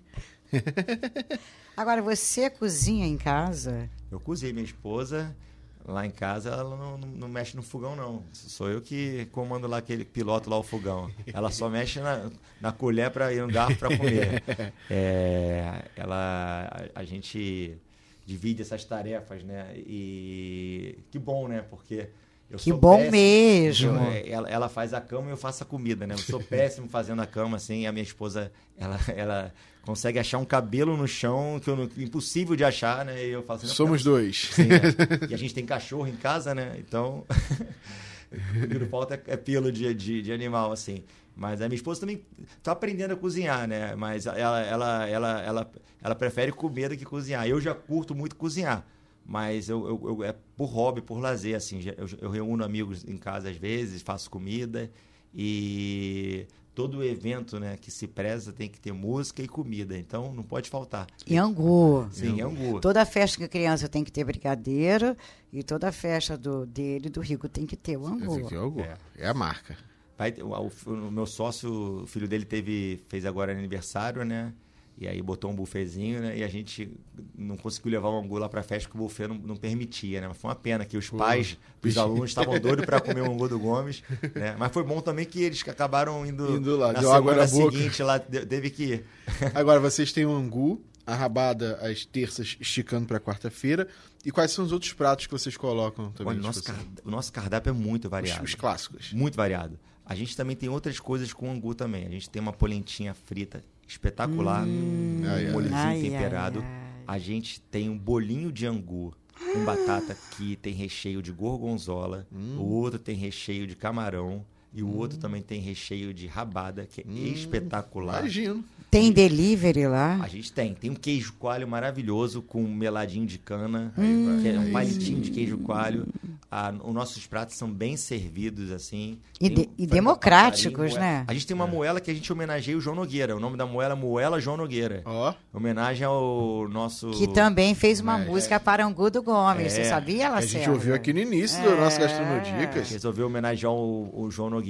Agora, você cozinha em casa? Eu cozinhei minha esposa. Lá em casa ela não, não- não mexe no fogão, não. Sou eu que comando lá aquele piloto lá o fogão. Ela só mexe na, na colher para ir no garfo para comer. É, ela, a, a gente divide essas tarefas, né? E que bom, né? Porque eu Que sou bom péssimo. mesmo. É, ela, ela faz a cama e eu faço a comida, né? Eu sou péssimo fazendo a cama, assim. E a minha esposa, ela, ela consegue achar um cabelo no chão que eu não, impossível de achar, né? E eu faço assim, Somos dois. Sim, é. E a gente tem cachorro em casa, né? Então, o que não falta é- é pelo de, de, de animal, assim. Mas a minha esposa também tá aprendendo a cozinhar, né? Mas ela, ela, ela, ela, ela prefere comer do que cozinhar. Eu já curto muito cozinhar. Mas eu, eu, eu- é por hobby, por lazer, assim. Eu, eu reúno amigos em casa às vezes, faço comida. E todo evento né, que se preza tem que ter música e comida. Então, não pode faltar. E angu. Sim, um Toda festa que criança tem que ter brigadeiro e toda festa do, dele, do Rico, tem que ter o angu. aqui é, o gol. É. é a marca. Vai ter- o, o- o meu sócio, o filho dele teve, fez agora aniversário, né? E aí botou um buffetzinho, né? E a gente não conseguiu levar o angu lá pra festa porque o buffet não, não permitia, né? Mas foi uma pena que os pais dos alunos estavam doidos para comer o angu do Gomes, né? Mas foi bom também que eles acabaram indo, Indo lá, na semana seguinte lá, teve que ir. Agora, vocês têm o angu, a rabada às terças, esticando para quarta-feira. E quais são os outros pratos que vocês colocam também? Olha, o nosso, o nosso cardápio é muito os, variado. os clássicos. Muito variado. A gente também tem outras coisas com angu também. A gente tem uma polentinha frita espetacular, Hum. Um molhozinho Ai, ai, temperado. ai. A gente tem um bolinho de angu com batata que tem recheio de gorgonzola. Hum. O outro tem recheio de camarão. E o outro também tem recheio de rabada, que é Hum. espetacular. Imagino. Tem delivery lá? A gente tem. Tem um queijo coalho maravilhoso com um meladinho de cana, Hum. que é um palitinho de queijo coalho. Ah, os nossos pratos são bem servidos, assim. E de- um e democráticos, né? A gente tem uma moela que a gente homenageia o João Nogueira. O nome da moela é Moela João Nogueira. Ó, Homenagem ao nosso... Que também fez uma É. música para Angu do Gomes. Você É. sabia, a Lacerda? gente ouviu aqui no início do nosso Gastronodicas. Resolveu homenagear o, o João Nogueira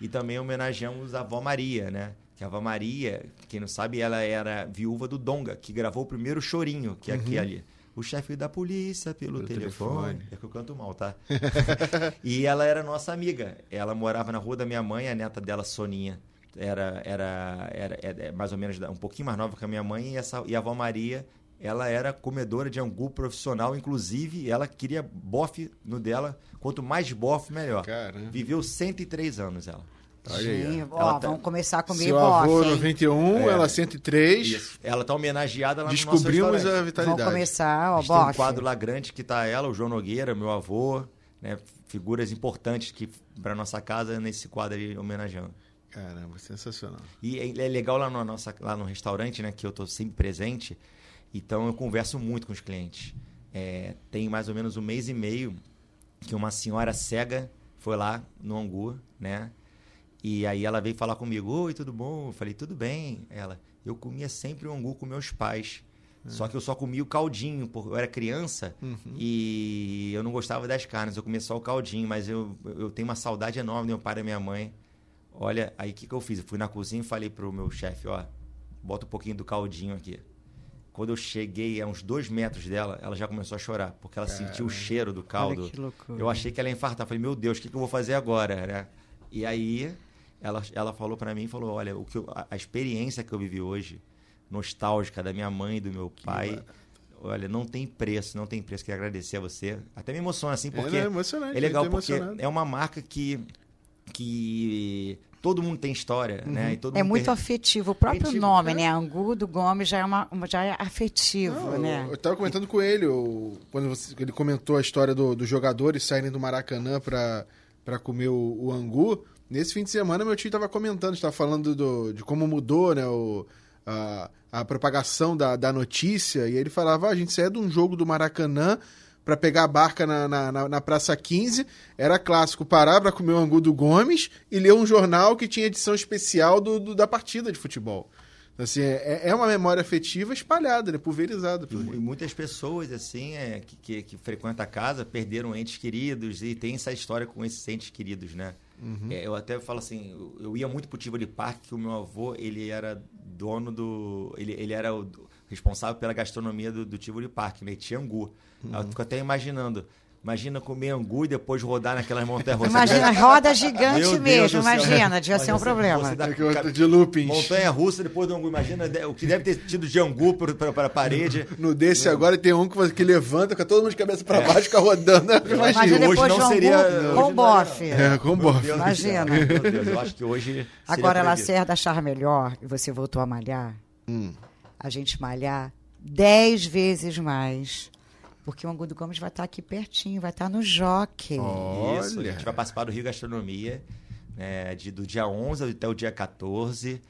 e também homenageamos a avó Maria, né? Que a avó Maria, quem não sabe, ela era viúva do Donga, que gravou o primeiro chorinho, que é aqui ali. O chefe da polícia pelo, Pelo telefone. telefone. É que eu canto mal, tá? e ela era nossa amiga. Ela morava na rua da minha mãe, a neta dela, Soninha. Era, era, era, era mais ou menos um pouquinho mais nova que a minha mãe. E, essa, e a avó Maria, ela era comedora de angu profissional. Inclusive, ela queria bofe no dela. Quanto mais bofe, melhor. Caramba. Viveu 103 anos ela. Olha aí. Sim, ó. tá- vamos começar a comer Seu avô, bofe, hein? 91, É. ela 103. Isso. Ela tá homenageada lá no nosso Descobrimos restaurante. a Vamos vitalidade. começar, A ó, gente tem um bofe. quadro lá grande que tá ela, o João Nogueira, meu avô, né? Figuras importantes que para nossa casa nesse quadro aí homenageando. Caramba, sensacional. E é é legal lá no, nossa, lá no restaurante, né? Que eu tô sempre presente. Então eu converso muito com os clientes. É, tem mais ou menos um mês e meio que uma senhora cega foi lá no Angu, né? E aí ela veio falar comigo, oi, tudo bom? Eu falei, tudo bem. Ela, eu comia sempre o angu com meus pais. Só que eu só comia o caldinho, porque eu era criança e eu não gostava das carnes, eu comia só o caldinho, mas eu, eu tenho uma saudade enorme do meu pai e da minha mãe. Olha, aí o que, que eu fiz? Eu fui na cozinha e falei pro meu chefe, ó, bota um pouquinho do caldinho aqui. Quando eu cheguei a uns dois metros dela, ela já começou a chorar, porque ela sentiu o cheiro do caldo. Olha que loucura. Eu achei que ela ia infartar. Falei, meu Deus, o que, que eu vou fazer agora, né? E aí, ela, ela falou pra mim, falou, olha, o que eu- a, experiência que eu vivi hoje, nostálgica da minha mãe e do meu pai, olha, não tem preço, não tem preço. Queria agradecer a você. Até me emociona, assim, porque é emocionante. é legal tô porque é uma marca que, que todo mundo tem história, né? E todo É mundo muito tem- afetivo. O próprio Afetivo, nome, é. né? Angu do Gomes já é, uma, uma- já é afetivo, Não, né? Eu, eu tava comentando com ele, o- quando você- ele comentou a história do- dos jogadores saírem do Maracanã pra, pra comer o, o angu. Nesse fim de semana, meu tio tava comentando, estava falando do- de como mudou, né? O, a, a propagação da, da notícia, e ele falava: ah, a gente saía de um jogo do Maracanã para pegar a barca na, na, na, Praça 15. Era clássico parar para comer o angu do Gomes e ler um jornal que tinha edição especial do, do da partida de futebol. Então, Assim, é, é uma memória afetiva espalhada, né, pulverizada. E, e muitas pessoas, assim, é, que, que, que frequentam a casa perderam entes queridos e tem essa história com esses entes queridos, né? É, eu até falo assim, eu, eu ia muito pro Tivoli Park, que o meu avô, ele era dono do... Ele, ele era o responsável pela gastronomia do, do Tivoli Park, né? Tinha angu. Eu fico até imaginando. Imagina comer angu e depois rodar naquelas montanhas russas. Imagina, roda gigante Meu mesmo, imagina, devia ser um Você- problema. você dá- É de loopings. Montanha russa depois do angu. Imagina o que deve ter tido de angu para a parede. No desse agora tem um que, que levanta, fica todo mundo de cabeça para baixo, fica rodando. né? Imagina hoje não um seria- hoje com não bofe. É, com bofe. Imagina. Meu Deus, eu acho que hoje. Agora. Lacerda achar melhor, e você voltou a malhar, Hum. A gente malhar dez vezes mais. Porque o Angu do Gomes vai estar aqui pertinho, vai estar no Jockey. Isso, a gente vai participar do Rio Gastronomia, né, de, do dia 11 até o dia 14.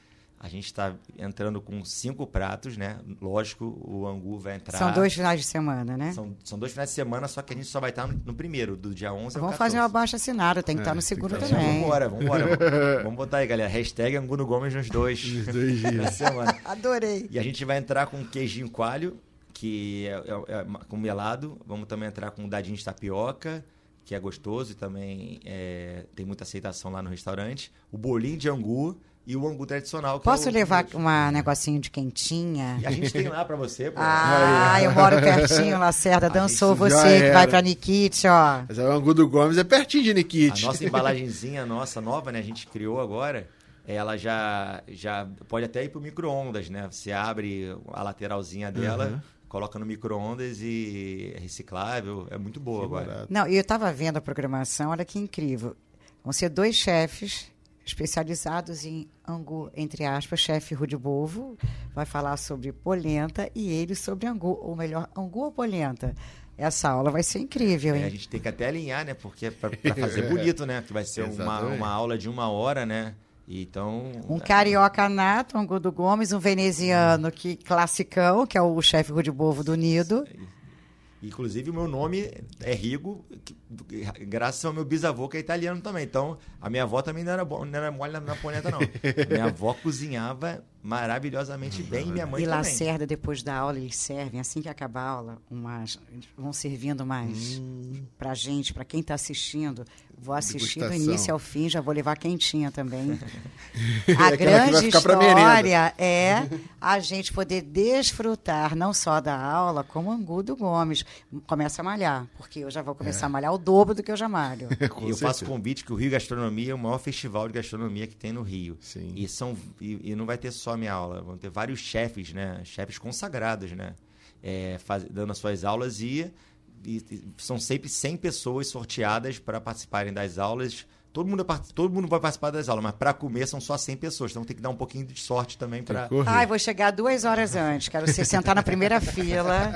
A gente está entrando com cinco pratos, né? Lógico, o angu vai entrar. São dois finais de semana, né? São, são dois finais de semana, só que a gente só vai estar no, no primeiro, do dia 11 ao Vamos 14. fazer uma baixa assinada, tem que estar no que também. Vambora, vambora. vamos, vamos botar aí, galera. Hashtag Angu no Gomes nos dois. Nos dois dias. na semana. Adorei. E a gente vai entrar com queijinho coalho, que é, é- é com melado. Vamos também entrar com dadinho de tapioca, que é gostoso e também é, tem muita aceitação lá no restaurante. O bolinho de angu e o angu tradicional. que Posso é o- levar um negocinho de quentinha? E a gente tem lá pra você, pô. Ah, eu moro pertinho, Lacerda. Dançou você que vai era. pra Nikit, ó. Mas o Angu do Gomes é pertinho de A Nikit. nossa embalagenzinha nossa nova, né? A gente criou agora. Ela já, já pode até ir pro micro-ondas, né? Você abre a lateralzinha dela, Uhum. coloca no micro-ondas e é reciclável. É muito boa agora. barato. Não, e eu estava vendo a programação, olha que incrível. Vão ser dois chefes especializados em angu, entre aspas, chefe Rude Bovo, vai falar sobre polenta e ele sobre angu, ou melhor, angu ou polenta. Essa aula vai ser incrível, É, hein? a gente tem que até alinhar, né? Porque é pra, pra fazer bonito, né? Que vai ser uma, uma aula de uma hora, né? Então. Um carioca nato, angu do Gomes, um veneziano que classicão, que é o chefe Rude Bovo do Nido. Inclusive, o meu nome é Rigo, que- graças ao meu bisavô, que é italiano também. Então, a minha avó também não era, bo- não era mole na, na polenta, não. A minha avó cozinhava maravilhosamente bem e minha mãe e também. Lacerda, depois da aula, eles servem, assim que acabar a aula, umas, vão servindo mais Hum. pra gente, pra quem tá assistindo. Vou assistir do início ao fim, já vou levar quentinha também. É A vai grande história é a gente poder desfrutar não só da aula, como Angu do Gomes. Começa a malhar, porque eu já vou começar a malhar o dobro do que eu já malho. E eu faço convite que o Rio Gastronomia é o maior festival de gastronomia que tem no Rio. Sim. E, são, e, e não vai ter só a minha aula, vão ter vários chefes, né? Chefes consagrados, né? É, faz- dando as suas aulas e, e- são sempre 100 pessoas sorteadas para participarem das aulas. Todo mundo, é todo mundo vai participar das aulas, mas para comer são só 100 pessoas. Então tem que dar um pouquinho de sorte também para. Ai, vou chegar duas horas antes. Quero ser sentar na primeira fila.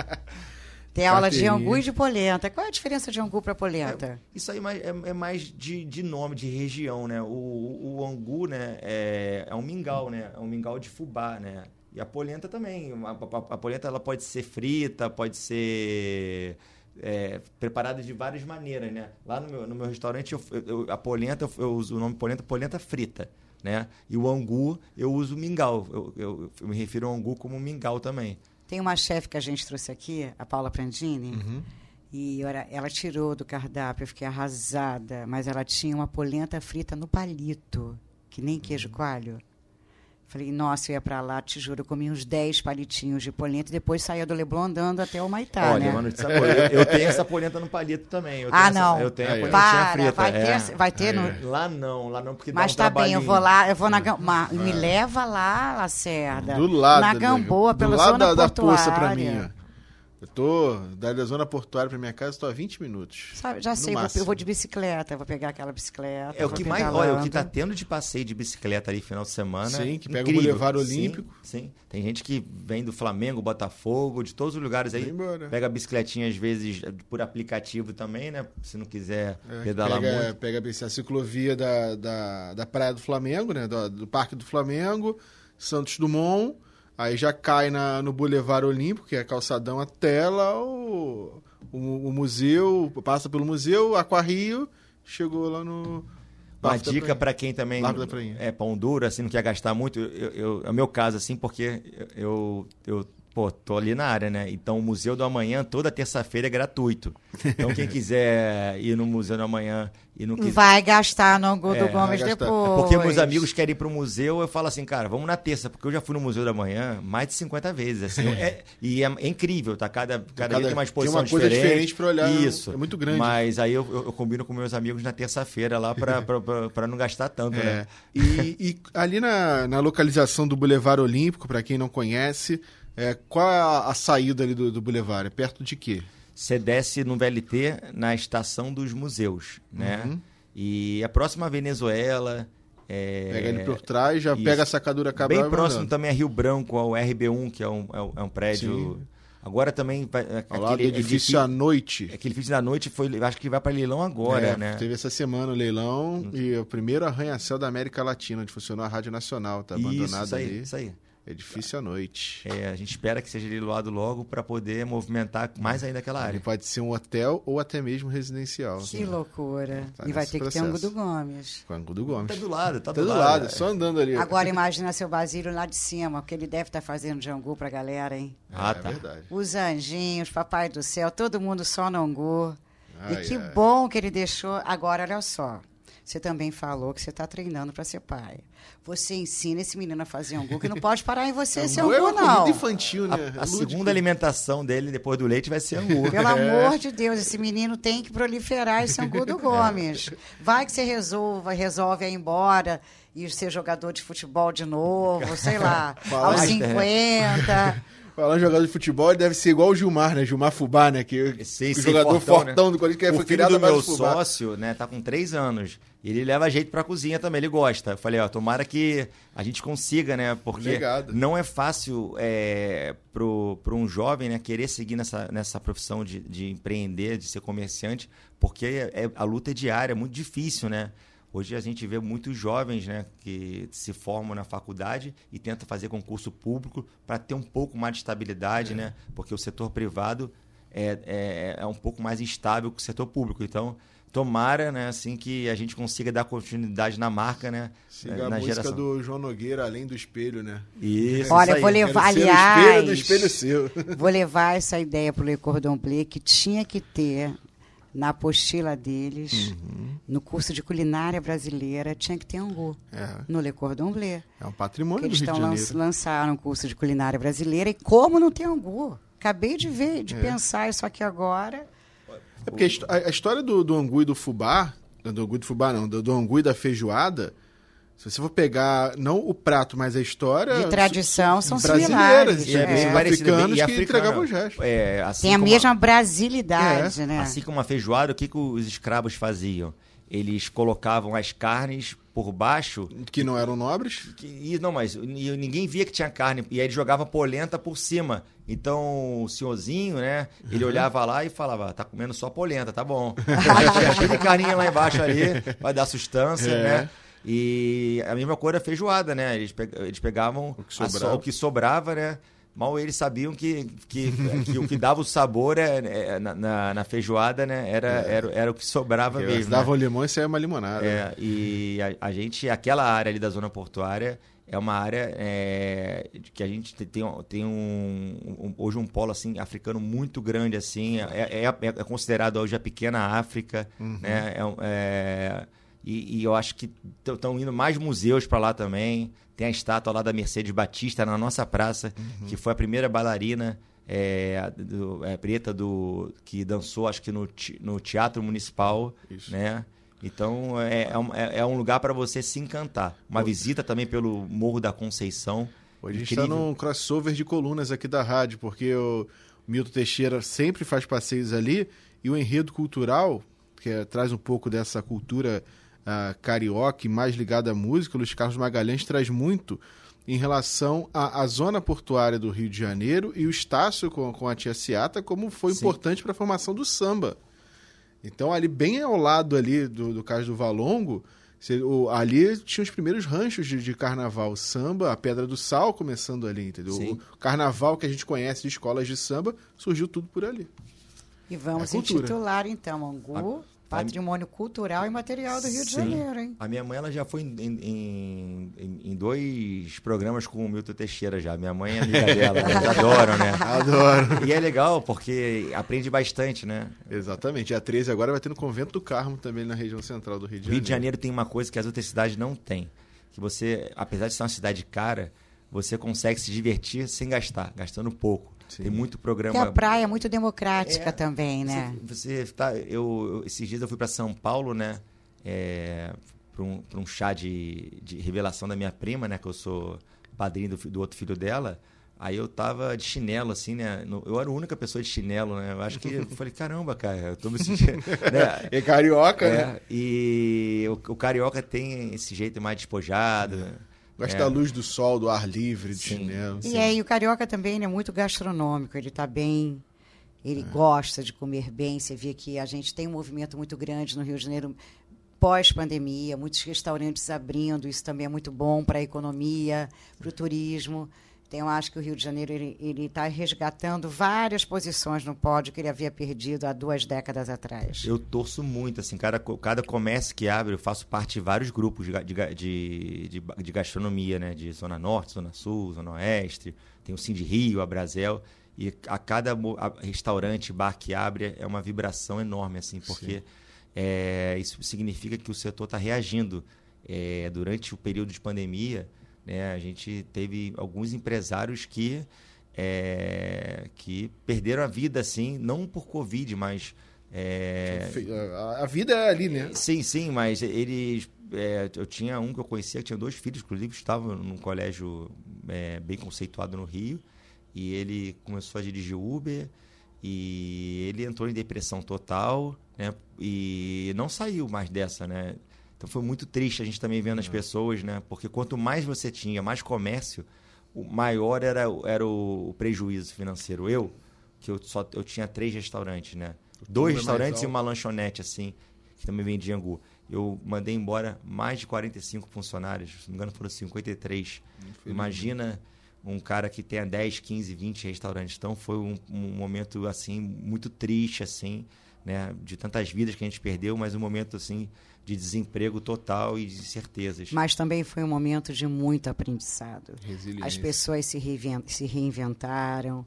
Ter aula de angu e de polenta. Qual é a diferença de angu para polenta? Isso aí mais- é, é mais de, de nome, de região, né? O, o, o angu, né, é, é um mingau, né? É um mingau de fubá, né? E a polenta também. A, a- a polenta ela pode ser frita, pode ser é, preparada de várias maneiras, né? Lá no meu, no meu restaurante, eu, eu- a polenta, eu uso o nome polenta, polenta frita, né? E o angu, eu uso mingau. Eu, eu- eu me refiro ao angu como mingau também. Tem uma chefe que a gente trouxe aqui, a Paula Prandini, Uhum. e ora, ela tirou do cardápio, eu fiquei arrasada, mas ela tinha uma polenta frita no palito, que nem Uhum. queijo coalho. Falei, nossa, eu ia pra lá, te juro, eu comi uns 10 palitinhos de polenta e depois saía do Leblon andando até o Maitá, Olha, né? mano. Eu, eu tenho essa polenta no palito também. Eu tenho Ah, essa- não. eu tenho a Aí, ó. polentinha Para, frita. vai é. ter, vai ter no... Lá não, lá não, porque dá Mas um tá bem, eu trabalhinho. vou lá, eu vou na Gam- ma- me leva lá, Lacerda. Do lado. Na da- Gamboa, do pela lado zona da, da portuária. poça pra mim, ó. Eu tô da, zona portuária pra minha casa, estou a 20 minutos. Sabe, já sei, vou- máximo. eu vou de bicicleta, vou pegar aquela bicicleta. É o que mais, olha, o que tá pedalando. tendo de passeio de bicicleta ali final de semana. Sim, que pega o incrível. Boulevard Sim, Olímpico. Sim, tem gente que vem do Flamengo, Botafogo, de todos os lugares aí. Pega a bicicletinha às vezes por aplicativo também, né? Se não quiser É, pedalar pega, muito. Pega a ciclovia da, da, da Praia do Flamengo, né? Do, do Parque do Flamengo, Santos Dumont, Aí já cai na, no Boulevard Olímpico, que é calçadão até lá o, o, o museu, passa pelo museu, Aquarrio, chegou lá no. Uma Largo dica para quem também é pão duro, assim, não quer gastar muito. Eu, eu- é o meu caso, assim, porque eu, eu pô, tô ali na área, né? Então o Museu do Amanhã, toda terça-feira é gratuito. Então quem quiser ir no Museu do Amanhã e não quiser. Vai gastar no Angu É, Gomes depois. Porque meus amigos querem ir pro museu, eu falo assim, cara, vamos na terça, porque eu já fui no Museu da Manhã mais de 50 vezes, assim. É- e é, é incrível, tá? Cada, cada, Cada- dia tem uma tem exposição uma coisa diferente. diferente pra olhar, Isso. é muito grande. Mas aí eu, eu- eu combino com meus amigos na terça-feira lá pra não gastar tanto, É. né? E, e ali na, na localização do Boulevard Olímpico, para quem não conhece, é, qual é a, a saída ali do, do Boulevard? É perto de quê? Você desce no VLT na estação dos museus, né? Uhum. E a próxima Venezuela. É... Pega ali por trás, já isso. pega a sacadura Cabral Bem próximo também a Rio Branco, ao RB1, que é um, é um, é um prédio. Sim. Agora também. vai- Ao lado do edifício à noite. Aquele edifício da noite foi. Acho que vai para leilão agora, É, né? Teve essa semana o leilão e o primeiro arranha-céu da América Latina, onde funcionou a Rádio Nacional, tá Isso, abandonado isso aí, ali. isso aí. Edifício à noite. É, a gente espera que seja leiloado logo para poder movimentar mais ainda aquela Ele área. pode ser um hotel ou até mesmo residencial. Que loucura. Tá e vai ter que ter Angu processo. do Gomes. Com Angu do Gomes. Tá do lado, tá Tá do, do lado. lado, só andando ali. Agora imagina seu Basílio lá de cima, porque ele deve estar fazendo de Angu pra galera, hein? Ah, é tá. verdade. Os anjinhos, papai do céu, todo mundo só no Angu. Ai, e que ai. bom que ele deixou. Agora, olha só. Você também falou que você está treinando para ser pai. Você ensina esse menino a fazer angu, que não pode parar em você esse Angu é angu, uma comida não. infantil, né? A Lúdico. segunda alimentação dele depois do leite vai ser angu. Pelo amor de Deus, esse menino tem que proliferar esse angu do Gomes. Vai que você resolva, resolve ir embora e ser jogador de futebol de novo, sei lá, aos de- 50. Falando jogador de futebol, ele deve ser igual o Gilmar, né? Gilmar Fubá, né? Que Sim, o sim, jogador fortão, fortão, né? do Corinthians, que o foi filho do meu Fubá. sócio, né, tá com três anos. Ele leva jeito pra cozinha também, ele gosta. Eu falei, ó, tomara que a gente consiga, né? Porque Legado. não é fácil é, pro, pro um jovem, né, querer seguir nessa, nessa profissão de, de empreender, de ser comerciante, porque é- a luta é diária, é muito difícil, né? Hoje a gente vê muitos jovens né, que se formam na faculdade e tentam fazer concurso público para ter um pouco mais de estabilidade, né? Porque o setor privado é, é, é um pouco mais instável que o setor público. Então, tomara né, assim, que a gente consiga dar continuidade na marca, né? Siga a na música geração. do João Nogueira, Além do Espelho, né? Isso, Olha, isso vou levar, aliás. espelho do espelho seu. Vou levar essa ideia para o Le Cordon Bleu, que tinha que ter na apostila deles, Uhum. no curso de culinária brasileira, tinha que ter angu. É, No Le Cordon Bleu. é um Que patrimônio do eles Rio de estão Janeiro. lançaram um curso de culinária brasileira e como não tem angu? Acabei de ver, É. de pensar isso aqui agora. É porque a, a história do, do angu e do fubá, do angu e do fubá não, do, do angu e da feijoada, se você for pegar, não o prato, mas a história... De tradição, são brasileiras, similares. E é É, bem parecido, africanos e que entregavam os restos. É, assim Tem a como mesma brasilidade, É, né? Assim como a feijoada, o que, que os escravos faziam? Eles colocavam as carnes por baixo Que não eram nobres. Que- e, não, mas e ninguém via que tinha carne. E aí ele jogava polenta por cima. Então o senhorzinho, né? Ele olhava lá e falava: tá comendo só polenta, tá bom. Cheio de carninha lá embaixo ali, vai dar sustância, É. né? E a mesma coisa feijoada, né? Eles, pe- eles pegavam O que so- sobrava. o que sobrava, né? Mal eles sabiam que, que, que o que dava o sabor é, é, na, na- na feijoada, né? Era, era, era o que sobrava Eles mesmo. né? davam limão e saia uma limonada. É, e a, a gente, aquela área ali da zona portuária é uma área é, que a gente tem, tem, um- um, hoje um polo assim africano muito grande assim é, é, é considerado hoje a pequena África né é, é, e, e eu acho que estão indo mais museus para lá também tem a estátua lá da Mercedes Batista na nossa praça que foi a primeira bailarina é, do- é, preta do que dançou acho que no, no teatro municipal Isso. né então é, é um, é- é um lugar para você se encantar. Uma visita também pelo Morro da Conceição. Hoje a gente está num crossover de colunas aqui da rádio, porque o Milton Teixeira sempre faz passeios ali e o enredo cultural, que é- traz um pouco dessa cultura ah, carioca e mais ligada à música, o Luiz Carlos Magalhães traz muito em relação à, à zona portuária do Rio de Janeiro e o Estácio com, com a Tia Ciata, como foi Sim. importante para a formação do samba. Então, ali bem ao lado ali do, do Cais do Valongo, Você- o- ali tinha os primeiros ranchos de, de carnaval, samba, a Pedra do Sal começando ali, entendeu? Sim. O carnaval que a gente conhece de escolas de samba surgiu tudo por ali. E vamos É intitular, então, Angu, Patrimônio Cultural e Material do Rio de Sim. Janeiro, hein? A minha mãe ela já foi em, em, em- em dois programas com o Milton Teixeira já. Minha mãe é amiga dela, eles adoram, né? Adoro. E é legal porque aprende bastante, né? Exatamente. Dia 13 agora vai ter no Convento do Carmo também na região central do Rio de O Rio Janeiro. de Janeiro tem uma coisa que as outras cidades não têm. Que você, apesar de ser uma cidade cara, você consegue se divertir sem gastar, gastando pouco. Sim. Tem muito Porque programa. a praia é muito democrática É, também, né? Você, você tá, eu, eu- esses dias eu fui para São Paulo, né? É, para um, pra um chá de, de revelação da minha prima, né? Que eu sou padrinho do, do outro filho dela. Aí eu tava de chinelo, assim, né? eu era a única pessoa de chinelo, né? Eu acho que eu falei, caramba, cara, eu tô me sentindo. né? É carioca, né? É, e o, o carioca tem esse jeito mais despojado. Gosta É. da luz do sol, do ar livre, de Sim. chinelo. E aí, o carioca também é muito gastronômico, ele está bem, ele gosta de comer bem. Você vê que a gente tem um movimento muito grande no Rio de Janeiro pós-pandemia, muitos restaurantes abrindo, isso também é muito bom para a economia, para o turismo. Então, eu acho que o Rio de Janeiro ele está resgatando várias posições no pódio que ele havia perdido há duas décadas atrás. Eu torço muito, assim, cada, cada comércio que abre, eu faço parte de vários grupos de, de, de, de, de gastronomia, né? De Zona Norte, Zona Sul, Zona Oeste, tem o Cindy Rio, a Brasel, e a cada restaurante, bar que abre, é uma vibração enorme, assim, porque é, isso significa que o setor está reagindo. É, durante o período de pandemia, né, a gente teve alguns empresários que, é, que perderam a vida, assim, não por Covid, mas... é, a vida é ali, né? Sim, sim, mas eles. é, eu tinha um que eu conhecia que tinha dois filhos, inclusive estavam num colégio é, bem conceituado no Rio. E ele começou a dirigir Uber e ele entrou em depressão total, né? E não saiu mais dessa, né? Então foi muito triste a gente também vendo as pessoas, né? Porque quanto mais você tinha, mais comércio, o maior era, o- era o, o prejuízo financeiro. Eu, que eu só eu tinha três restaurantes, né? Dois restaurantes e uma lanchonete, assim, que também vendia angu. Eu mandei embora mais de 45 funcionários, se não me engano foram 53. Imagina um cara que tenha 10, 15, 20 restaurantes. Então foi um, um momento, assim, muito triste, assim, né? De tantas vidas que a gente perdeu, mas um momento, assim, de desemprego total e de incertezas. Mas também foi um momento de muito aprendizado. Resiliência. As pessoas se, reinven- se reinventaram,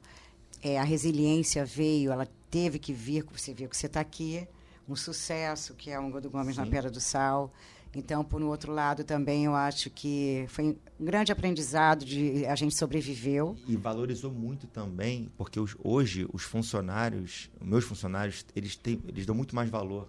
é, a resiliência veio, ela teve que vir, você viu que você está aqui, um sucesso, que é o Angu do Gomes na Pedra do Sal. Então, por um outro lado, também eu acho que foi um grande aprendizado de a gente sobreviveu. E valorizou muito também, porque os- hoje os funcionários, os meus funcionários, eles, têm, eles dão muito mais valor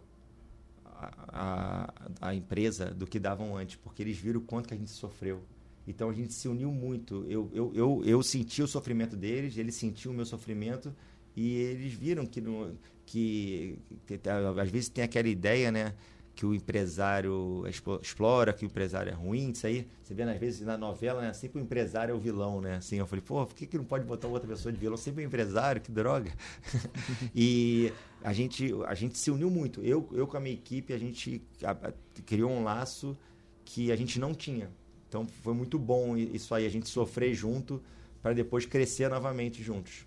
à, à empresa do que davam antes, porque eles viram o quanto que a gente sofreu. Então a gente se uniu muito. Eu, eu, eu, eu senti o sofrimento deles, eles sentiam o meu sofrimento e eles viram que, no, que, que às vezes tem aquela ideia, né? Que o empresário explo- explora, que o empresário é ruim, isso aí. Você vê, às vezes, na novela, né? Sempre o empresário é o vilão, né? Assim, eu falei, pô, por que, que não pode botar outra pessoa de vilão? Sempre o empresário, que droga. e a gente, a gente se uniu muito. Eu, eu com a minha equipe, a gente criou um laço que a gente não tinha. Então foi muito bom isso aí, a gente sofrer junto para depois crescer novamente juntos.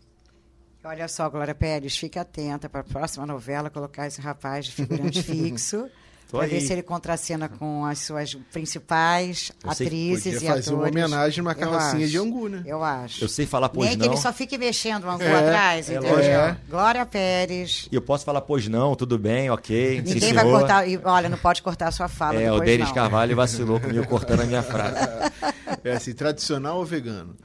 Olha só, Glória Pérez, fique atenta para a próxima novela colocar esse rapaz de figurante fixo. Tô ver aí. se ele contracena com as suas principais Eu atrizes Podia e fazer uma atores. homenagem a uma Eu carrocinha de acho. angu, né? Eu acho. Eu sei falar pois Nem não. que ele só fique mexendo o angu É, atrás, é entendeu? lógico. Glória Pérez. E eu posso falar pois não, tudo bem, ok. sim, Ninguém vai senhor. cortar. e, Olha, não pode cortar a sua fala É, o Denis não. Carvalho vacilou comigo cortando a minha frase. É assim, tradicional ou vegano?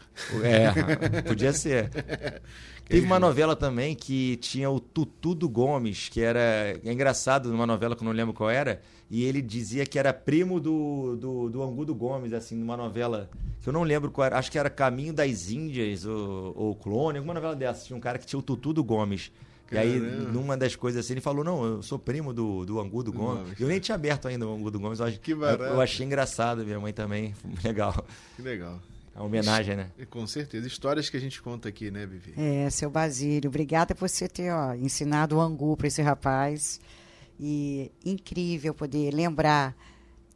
É, podia ser. Teve uma novela também que tinha o Tutu do Gomes, que era é engraçado, numa novela que eu não lembro qual era, e ele dizia que era primo do, do, do Angu do Gomes, assim, numa novela que eu não lembro qual era, acho que era Caminho das Índias ou, ou Clone, alguma novela dessa. Tinha um cara que tinha o Tutu do Gomes. E aí, Caramba. numa das coisas assim, ele falou: Não, eu sou primo do, do Angu do Gomes. Gomes. Eu nem tinha aberto ainda o Angu do Gomes. Eu, Que eu, eu achei engraçado, minha mãe também. Legal. Que legal. A homenagem, né? E com certeza. Histórias que a gente conta aqui, né, Vivi? É, seu Basílio, obrigada por você ter ó, ensinado o angu para esse rapaz. E incrível poder lembrar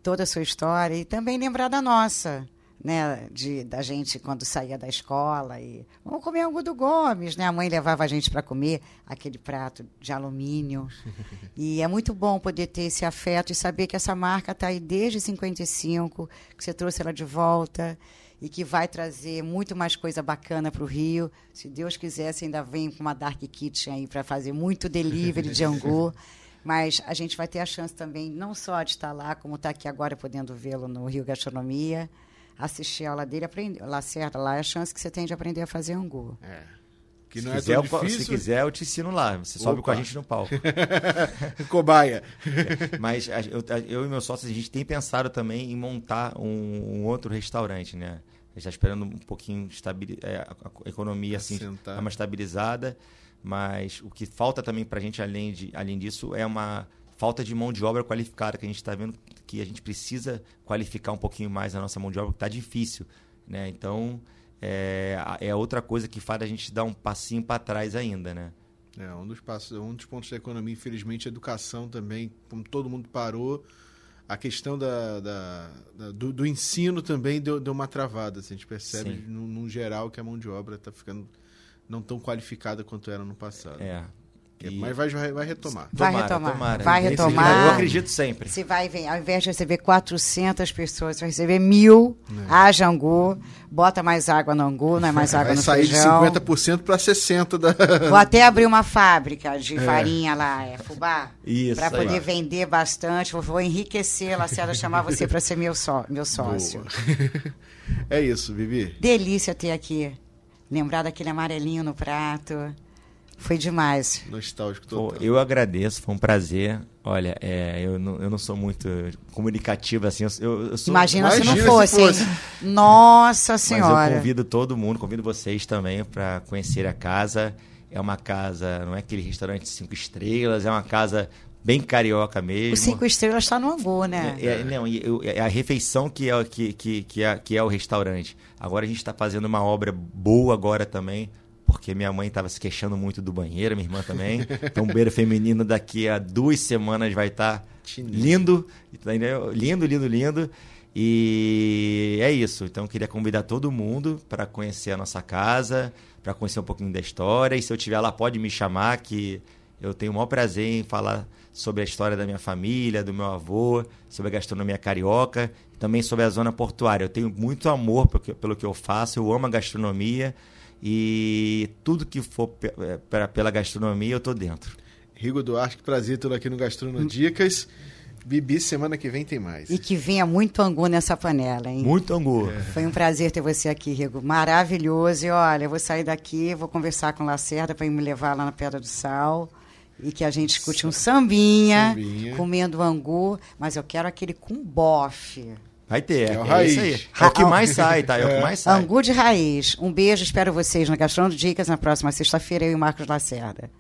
toda a sua história e também lembrar da nossa, né, de, da gente quando saía da escola e vamos comer angu do Gomes, né? A mãe levava a gente para comer aquele prato de alumínio. e é muito bom poder ter esse afeto e saber que essa marca está aí desde 55, que você trouxe ela de volta e que vai trazer muito mais coisa bacana para o Rio. Se Deus quiser, você ainda vem com uma Dark Kitchen aí para fazer muito delivery de angu. Mas a gente vai ter a chance também, não só de estar lá, como estar aqui agora podendo vê-lo no Rio Gastronomia, assistir a aula dele, aprender. Lá certo, lá é a chance que você tem de aprender a fazer angu. É. Que Se não é quiser, tão eu- se difícil. quiser, eu te ensino lá. Você sobe Opa. com a gente no palco. Cobaia. Mas a- eu, a- eu e meus sócios, a gente tem pensado também em montar um, um outro restaurante, né? Gente está esperando um pouquinho estabili- é, a, economia assim, Assentar. dar uma estabilizada, mas o que falta também para a gente, além, de, além disso, é uma falta de mão de obra qualificada, que a gente está vendo que a gente precisa qualificar um pouquinho mais a nossa mão de obra, que está difícil. Né? Então, é, é outra coisa que faz a gente dar um passinho para trás ainda, né? É, um dos, passos, um dos pontos da economia, infelizmente, a educação também, como todo mundo parou, a questão da, da- da- do, do ensino também deu, deu uma travada. assim, a gente percebe, no geral, que a mão de obra está ficando não tão qualificada quanto era no passado. É. É, E- Mas vai, vai, vai retomar. Vai Tomara, retomar. tomara. Vai Eu retomar. acredito sempre. Você vai ver, ao invés de receber 400 pessoas, você vai receber mil, haja angu, bota mais água no angu, não é mais água Vai no sair feijão. de 50% para 60% da. Vou até abrir uma fábrica de farinha lá, é fubá, Isso para poder vender bastante. Vou, vou enriquecer, Lacerda, chamar você para ser meu, só, meu sócio. Boa. é isso, Vivi. Delícia ter aqui. Lembrar daquele amarelinho no prato. Foi demais. Nostálgico total. eu agradeço, foi um prazer. Olha, é, eu, não, eu não sou muito comunicativo assim. Eu, eu sou, Imagina, se não Imagina se fosse, fosse. hein? Nossa Mas eu Senhora. convido todo mundo, convido vocês também para conhecer a casa. É uma casa, não é aquele restaurante cinco estrelas, é uma casa bem carioca mesmo. Os cinco estrelas está no angu, né? É, é, não, e eu- é a refeição que é, o- que, que, que, é, que é o restaurante. Agora a gente está fazendo uma obra boa agora também, porque minha mãe estava se queixando muito do banheiro, minha irmã também. Então o banheiro feminino daqui a duas semanas vai estar Tinindo. lindo, lindo, lindo, lindo. E é isso. Então eu queria convidar todo mundo para conhecer a nossa casa, para conhecer um pouquinho da história. E se eu estiver lá, pode me chamar, que eu tenho o maior prazer em falar sobre a história da minha família, do meu avô, sobre a gastronomia carioca, também sobre a zona portuária. Eu tenho muito amor pelo que eu faço, eu amo a gastronomia e tudo que for pe- eh, pela- gastronomia eu tô dentro. Rigo Duarte, que prazer tê-lo aqui no Gastrono Dicas. Bibi, semana que vem tem mais. E que venha muito angu nessa panela, hein? Muito angu. Foi um prazer ter você aqui, Rigo. Maravilhoso. E olha, eu vou sair daqui, vou conversar com o Lacerda para me levar lá na Pedra do Sal. E que a gente escute um sambinha, Sambinha. comendo angu, mas eu quero aquele com bofe. Vai ter, é é, o é raiz. isso aí. É o que mais sai, tá? É, o que mais sai. Angu de raiz. Um beijo, espero vocês no Gastrono Dicas na próxima sexta-feira, eu e o Marcos Lacerda.